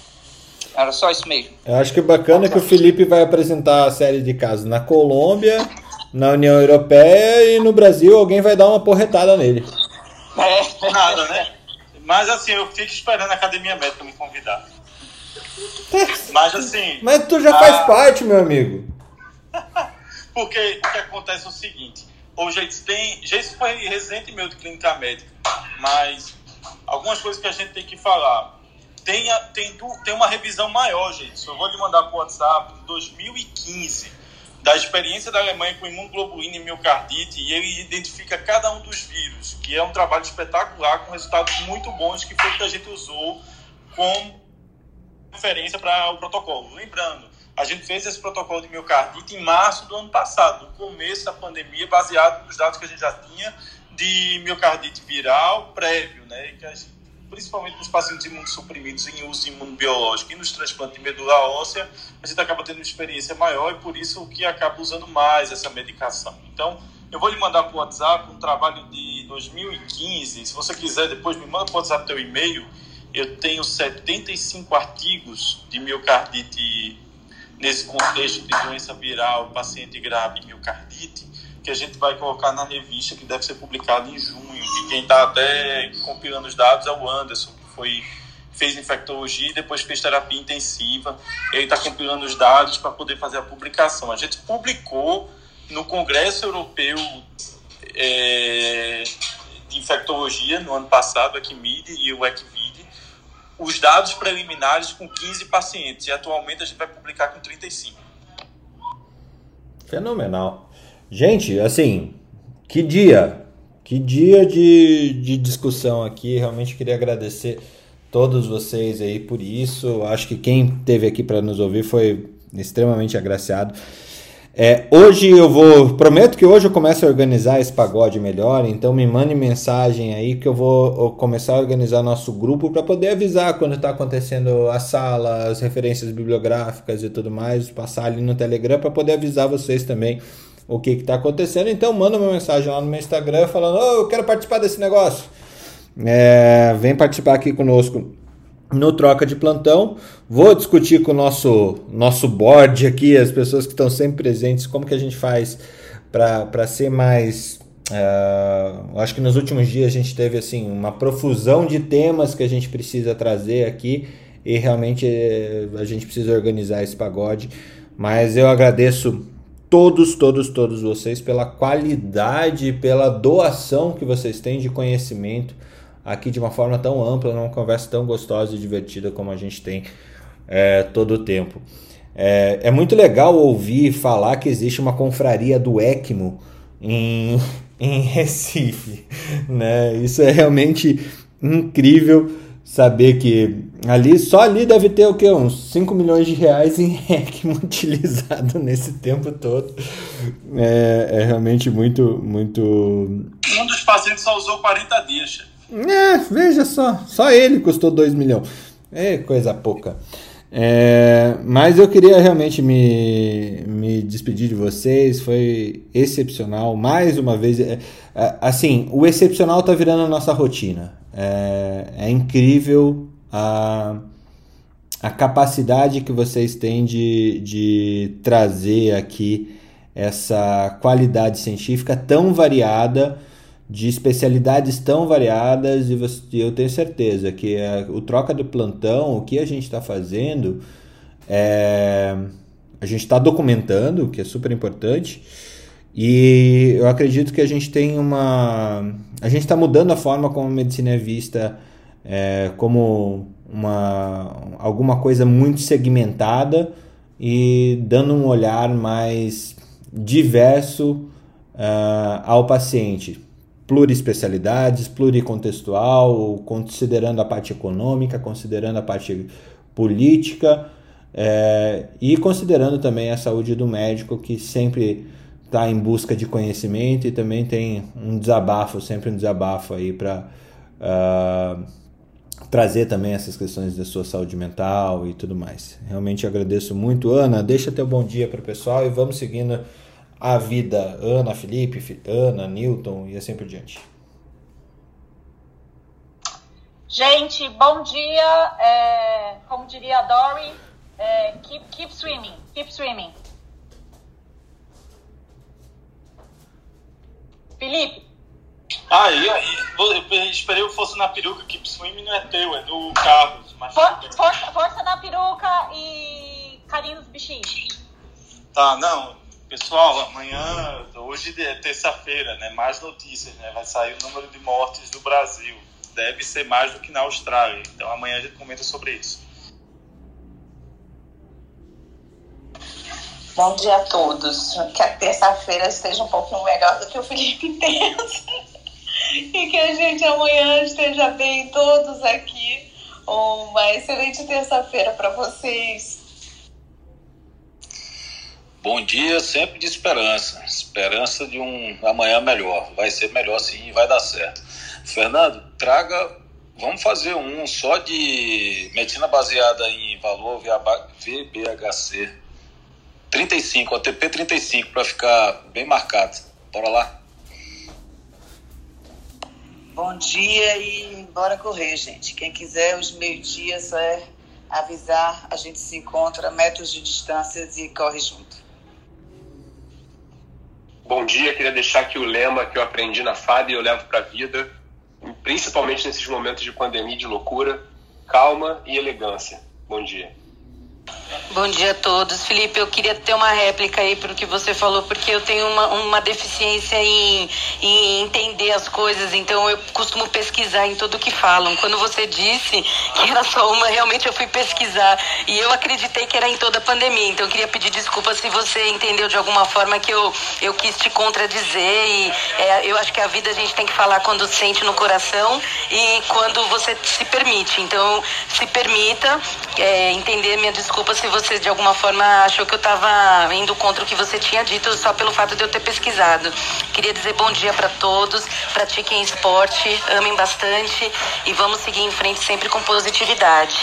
Era só isso mesmo. Eu acho que bacana que o Felipe vai apresentar a série de casos na Colômbia, na União Europeia e no Brasil alguém vai dar uma porretada nele. É, nada, né? Mas assim, eu fico esperando a academia médica me convidar. Mas assim. Mas tu já faz parte, meu amigo. <laughs> Porque o que acontece é o seguinte: hoje tem. Já isso foi recente meu de clínica médica, mas algumas coisas que a gente tem que falar. Tem, tem, tem uma revisão maior, gente. Eu vou lhe mandar para o WhatsApp de 2015 da experiência da Alemanha com imunoglobulina e miocardite e ele identifica cada um dos vírus, que é um trabalho espetacular com resultados muito bons que foi que a gente usou como referência para o protocolo. Lembrando, a gente fez esse protocolo de miocardite em março do ano passado, no começo da pandemia, baseado nos dados que a gente já tinha de miocardite viral prévio, né, que a gente principalmente nos pacientes imunossuprimidos em uso imunobiológico e nos transplantes de medula óssea, a gente acaba tendo uma experiência maior e por isso que acaba usando mais essa medicação. Então, eu vou lhe mandar para o WhatsApp um trabalho de 2015. Se você quiser, depois me manda para o WhatsApp teu e-mail. eu tenho 75 artigos de miocardite nesse contexto de doença viral, paciente grave miocardite, que a gente vai colocar na revista que deve ser publicada em junho. Quem está até compilando os dados é o Anderson, que foi fez infectologia e depois fez terapia intensiva. Ele está compilando os dados para poder fazer a publicação. A gente publicou no Congresso Europeu é, de Infectologia no ano passado, a CMID e o ECVID, os dados preliminares com 15 pacientes e atualmente a gente vai publicar com 35. Fenomenal. Gente, assim, que dia, que dia de, de discussão aqui. Realmente queria agradecer todos vocês aí por isso. Acho que quem teve aqui para nos ouvir foi extremamente agraciado. É, hoje eu vou, prometo que hoje eu começo a organizar esse pagode melhor, então me mande mensagem aí que eu vou começar a organizar nosso grupo para poder avisar quando está acontecendo a sala, as referências bibliográficas e tudo mais, passar ali no Telegram para poder avisar vocês também o que está acontecendo. Então manda uma mensagem lá no meu Instagram falando, oh, eu quero participar desse negócio. É, vem participar aqui conosco no troca de plantão. Vou discutir com o nosso, nosso board aqui, as pessoas que estão sempre presentes, como que a gente faz para ser mais. Uh, acho que nos últimos dias a gente teve assim uma profusão de temas que a gente precisa trazer aqui e realmente eh, a gente precisa organizar esse pagode. Mas eu agradeço todos, todos, todos vocês pela qualidade, pela doação que vocês têm de conhecimento aqui de uma forma tão ampla, numa conversa tão gostosa e divertida como a gente tem é, todo o tempo. É, é, muito legal ouvir falar que existe uma confraria do ECMO em, <laughs> em Recife. Né? Isso é realmente incrível saber que ali só ali deve ter o que uns 5 milhões de reais em ECMO <laughs> utilizado nesse tempo todo. É, é realmente muito muito um dos pacientes só usou 40 dias. É, veja só, só ele custou 2 milhões. É coisa pouca. É, mas eu queria realmente me, me despedir de vocês, foi excepcional. Mais uma vez, é, é, assim, o excepcional está virando a nossa rotina. É, é, incrível a, a capacidade que vocês têm de, de trazer aqui essa qualidade científica tão variada de especialidades tão variadas e você, eu tenho certeza que a, o troca de plantão, o que a gente está fazendo, é, a gente está documentando, o que é super importante, e eu acredito que a gente tem uma. A gente está mudando a forma como a medicina é vista é, como uma, alguma coisa muito segmentada e dando um olhar mais diverso uh, ao paciente pluriespecialidades, pluricontextual, considerando a parte econômica, considerando a parte política é, e considerando também a saúde do médico que sempre está em busca de conhecimento e também tem um desabafo, sempre um desabafo aí para uh, ah, trazer também essas questões da sua saúde mental e tudo mais. Realmente agradeço muito, Ana. Deixa teu bom dia para o pessoal e vamos seguindo a vida Ana, Felipe, Ana, Newton e assim por diante. Gente, bom dia. É, como diria a Dory, é, keep, keep swimming, keep swimming. Felipe. Aí, aí, eu esperei que fosse na peruca, keep swimming não é teu, é do Carlos. Mas For, força, força na peruca e carinho nos bichinhos. Tá, não, Pessoal, amanhã, hoje é terça-feira, né? Mais notícias, né? Vai sair o número de mortes do Brasil. Deve ser mais do que na Austrália. Então amanhã a gente comenta sobre isso. Bom dia a todos. Que a terça-feira esteja um pouquinho melhor do que o Felipe pensa. e que a gente amanhã esteja bem todos aqui. Uma excelente terça-feira para vocês. Bom dia, sempre de esperança. Esperança de um amanhã melhor. Vai ser melhor sim, vai dar certo. Fernando, traga. Vamos fazer um só de medicina baseada em valor VBHC 35, OTP 35, para ficar bem marcado. Bora lá. Bom dia e bora correr, gente. Quem quiser, os meio-dia só é avisar, a gente se encontra, metros de distâncias e corre junto. Bom dia, queria deixar aqui o lema que eu aprendi na FAB e eu levo para a vida, principalmente nesses momentos de pandemia e de loucura, calma e elegância. Bom dia. Bom dia a todos. Felipe, eu queria ter uma réplica aí para o que você falou, porque eu tenho uma, uma deficiência em, em entender as coisas, então eu costumo pesquisar em tudo que falam. Quando você disse que era só uma, realmente eu fui pesquisar e eu acreditei que era em toda a pandemia, então eu queria pedir desculpa se você entendeu de alguma forma que eu, eu quis te contradizer e é, eu acho que a vida a gente tem que falar quando sente no coração e quando você se permite. Então, se permita é, entender minha desculpa se você de alguma forma achou que eu estava indo contra o que você tinha dito só pelo fato de eu ter pesquisado. Queria dizer bom dia para todos, pratiquem esporte, amem bastante e vamos seguir em frente sempre com positividade.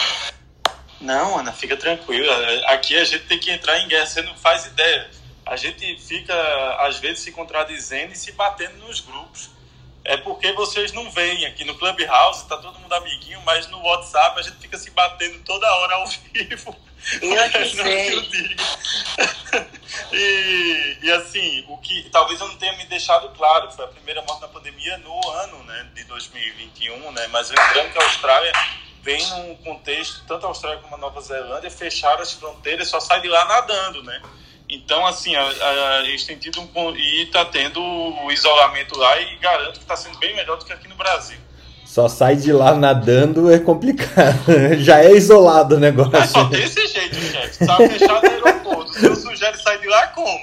Não, Ana, fica tranquila. Aqui a gente tem que entrar em guerra, você não faz ideia. A gente fica, às vezes, se contradizendo e se batendo nos grupos. É porque vocês não veem aqui no Clubhouse, tá todo mundo amiguinho, mas no WhatsApp a gente fica se batendo toda hora ao <laughs> vivo. Eu que sei. <laughs> <laughs> e, e assim, o que talvez eu não tenha me deixado claro, foi a primeira morte na pandemia no ano né, de 2021, né? Mas lembrando que a Austrália vem num contexto, tanto a Austrália como a Nova Zelândia, fecharam as fronteiras, só sai de lá nadando, né? Então, assim, a, a, a gente tem tido um. E está tendo o isolamento lá e garanto que está sendo bem melhor do que aqui no Brasil. Só sai de lá nadando é complicado. <laughs> Já é isolado o negócio. É só desse jeito, chefe. Tá fechado o aeroporto. Se eu sugere sair de lá, como?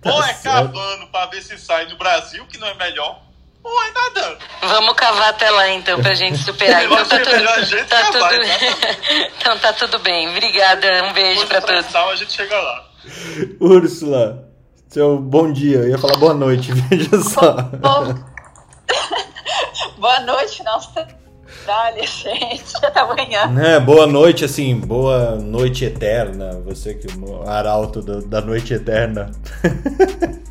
Tá ou é certo. cavando para ver se sai do Brasil, que não é melhor, ou é nadando. Vamos cavar até lá então pra gente superar. <laughs> então tá tudo, tá cavar, tudo... <laughs> então tá tudo bem. Obrigada, um beijo para todos. a gente chega lá. Úrsula, seu bom dia. Eu ia falar boa noite, veja só. <laughs> boa noite, nossa. Dale, gente, até amanhã. É, boa noite, assim, boa noite eterna. Você que o arauto do, da noite eterna. <laughs>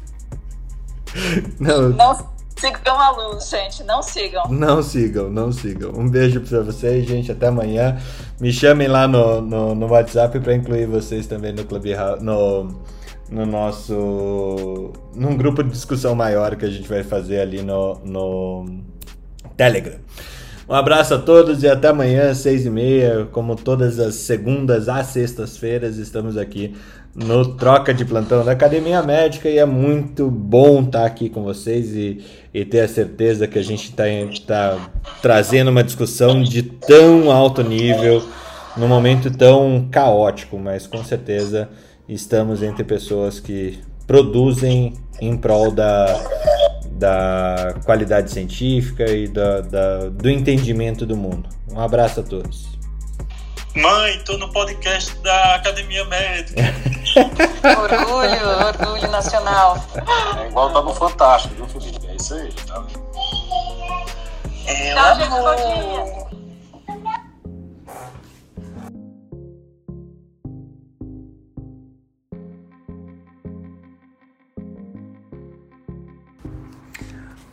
Não. Não sigam a luz, gente. Não sigam. Não sigam, não sigam. Um beijo pra vocês, gente. Até amanhã. Me chamem lá no, no, no WhatsApp para incluir vocês também no Clubhouse, no, no nosso. num grupo de discussão maior que a gente vai fazer ali no, no Telegram. Um abraço a todos e até amanhã, seis e meia. Como todas as segundas às sextas-feiras, estamos aqui no Troca de Plantão da Academia Médica e é muito bom estar aqui com vocês e, e ter a certeza que a gente está tá trazendo uma discussão de tão alto nível num momento tão caótico, mas com certeza estamos entre pessoas que produzem em prol da da qualidade científica e da, da, do entendimento do mundo. Um abraço a todos. Mãe, tô no podcast da Academia Médica. <laughs> orgulho, orgulho nacional. É igual tá no Fantástico, viu, Felipe? É isso aí, tá? É, Tchau, gente,